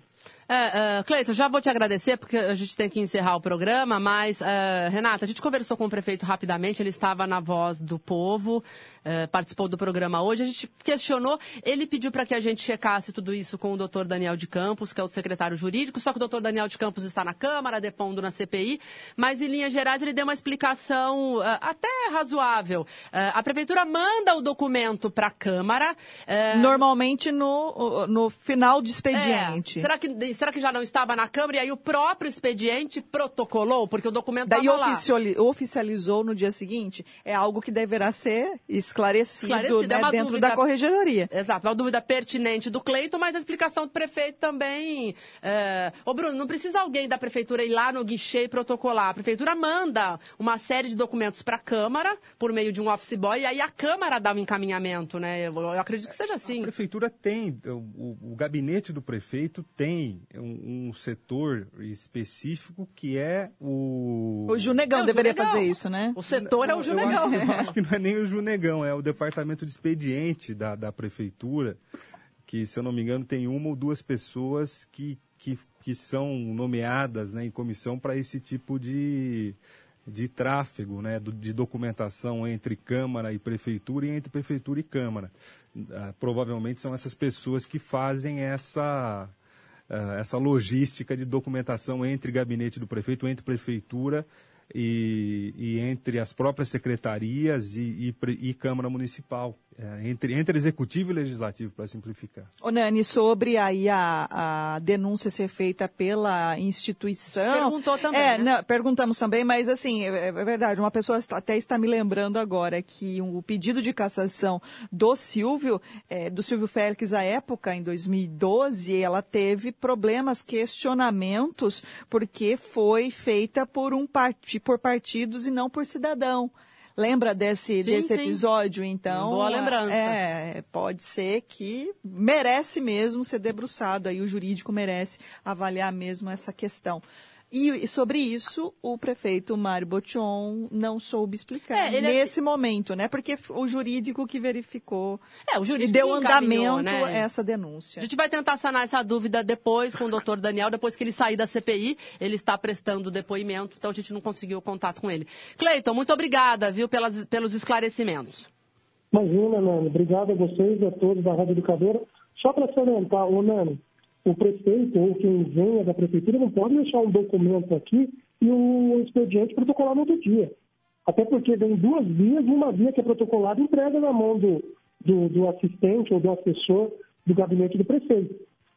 Speaker 1: É, uh, Cleiton, já vou te agradecer, porque a gente tem que encerrar o programa, mas, uh, Renata, a gente conversou com o prefeito rapidamente, ele estava na voz do povo, uh, participou do programa hoje, a gente questionou, ele pediu para que a gente checasse tudo isso com o doutor Daniel de Campos, que é o secretário jurídico, só que o doutor Daniel de Campos está na Câmara, depondo na CPI, mas em linhas gerais ele deu uma explicação até razoável. a prefeitura manda o documento para a Câmara.
Speaker 3: Normalmente no, no final de expediente.
Speaker 1: É, será que será que já não estava na Câmara? E aí o próprio expediente protocolou, porque o documento
Speaker 3: Daí
Speaker 1: estava
Speaker 3: lá. oficializou no dia seguinte. É algo que deverá ser esclarecido, esclarecido. Né, é dentro dúvida, da corregedoria.
Speaker 1: Exato, uma dúvida pertinente do Cleito, mas a explicação do prefeito também. É... Ô Bruno, não precisa alguém da prefeitura ir lá no guichê e protocolar. A prefeitura manda uma série de documentos para a Câmara, por meio de um office boy, e aí a Câmara dá um encaminhamento, né? Eu, eu acredito que seja assim.
Speaker 4: A prefeitura tem, o, o gabinete do prefeito tem um, um, setor específico que é o.
Speaker 3: O Junegão é, o deveria Junegão. fazer isso, né?
Speaker 1: O setor é o Junegão.
Speaker 4: Eu acho, eu acho, que não é nem o Junegão, é o departamento de expediente da, da prefeitura, que, se eu não me engano, tem uma ou duas pessoas que, que, que são nomeadas né, em comissão para esse tipo de de tráfego, né, de documentação entre Câmara e Prefeitura e entre Prefeitura e Câmara. Uh, provavelmente são essas pessoas que fazem essa, uh, essa logística de documentação entre gabinete do prefeito, entre Prefeitura e, e entre as próprias secretarias e, e, e Câmara Municipal. É, entre, entre executivo e legislativo, para simplificar.
Speaker 3: Ô Nani, sobre aí a, a denúncia ser feita pela instituição.
Speaker 1: Perguntou também.
Speaker 3: É,
Speaker 1: né?
Speaker 3: não, perguntamos também, mas assim, é, é, verdade, uma pessoa até está me lembrando agora que o pedido de cassação do Silvio, é, do Silvio Félix à época, em 2012, ela teve problemas, questionamentos, porque foi feita por um por partidos e não por cidadão. Lembra desse, sim, desse sim. episódio, então?
Speaker 1: Boa lembrança.
Speaker 3: É, pode ser que merece mesmo ser debruçado, aí o jurídico merece avaliar mesmo essa questão. E, sobre isso, o prefeito Mário Botion não soube explicar é, é nesse é... momento, né? Porque o jurídico que verificou
Speaker 1: é, o jurídico
Speaker 3: e deu andamento né? a essa denúncia.
Speaker 1: A gente vai tentar sanar essa dúvida depois com o doutor Daniel, depois que ele sair da CPI, ele está prestando depoimento, então a gente não conseguiu contato com ele. Cleiton, muito obrigada, viu, pelas, pelos esclarecimentos.
Speaker 16: Imagina, Nani. Obrigado a vocês e a todos da Rádio Educadora. Só para salientar, ô Nani, o prefeito ou quem venha da prefeitura não pode deixar um documento aqui e o expediente protocolar no outro dia. Até porque vem duas vias, uma via que é protocolada entrega na mão do, do, do, assistente ou do assessor do gabinete do prefeito.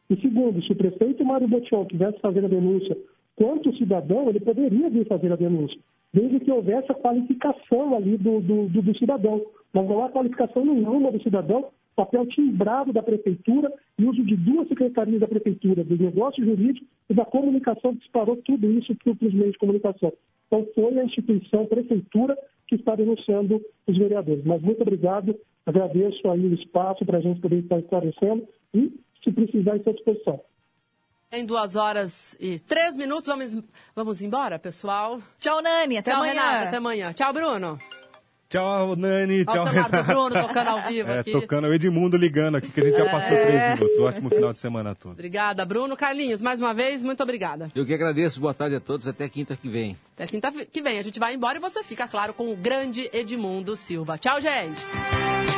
Speaker 16: E segundo, se o prefeito Mário Botion quisesse fazer a denúncia quanto cidadão, ele poderia vir fazer a denúncia, desde que houvesse a qualificação ali do, do, do, do cidadão. Mas não há qualificação nenhuma do cidadão papel timbrado da Prefeitura e uso de duas secretarias da Prefeitura, do negócio jurídico e da comunicação, que disparou tudo isso para os meios de comunicação. Então, foi a instituição, a Prefeitura, que está denunciando os vereadores. Mas muito obrigado, agradeço aí o espaço para a gente poder estar esclarecendo e, se precisar, estou à disposição.
Speaker 1: Em duas horas e três minutos, vamos, vamos embora, pessoal.
Speaker 3: Tchau, Nani. Até
Speaker 1: Tchau,
Speaker 3: amanhã.
Speaker 1: Renata. Até amanhã. Tchau, Bruno.
Speaker 4: Tchau, Nani.
Speaker 1: Tchau, Renata. Bruno tocando ao vivo
Speaker 4: é,
Speaker 1: aqui.
Speaker 4: Tocando o Edmundo ligando aqui, que a gente já passou é... três minutos. Ótimo final de semana a todos.
Speaker 1: Obrigada, Bruno. Carlinhos, mais uma vez, muito obrigada.
Speaker 2: Eu que agradeço. Boa tarde a todos. Até quinta que vem.
Speaker 1: Até quinta que vem. A gente vai embora e você fica, claro, com o grande Edmundo Silva. Tchau, gente.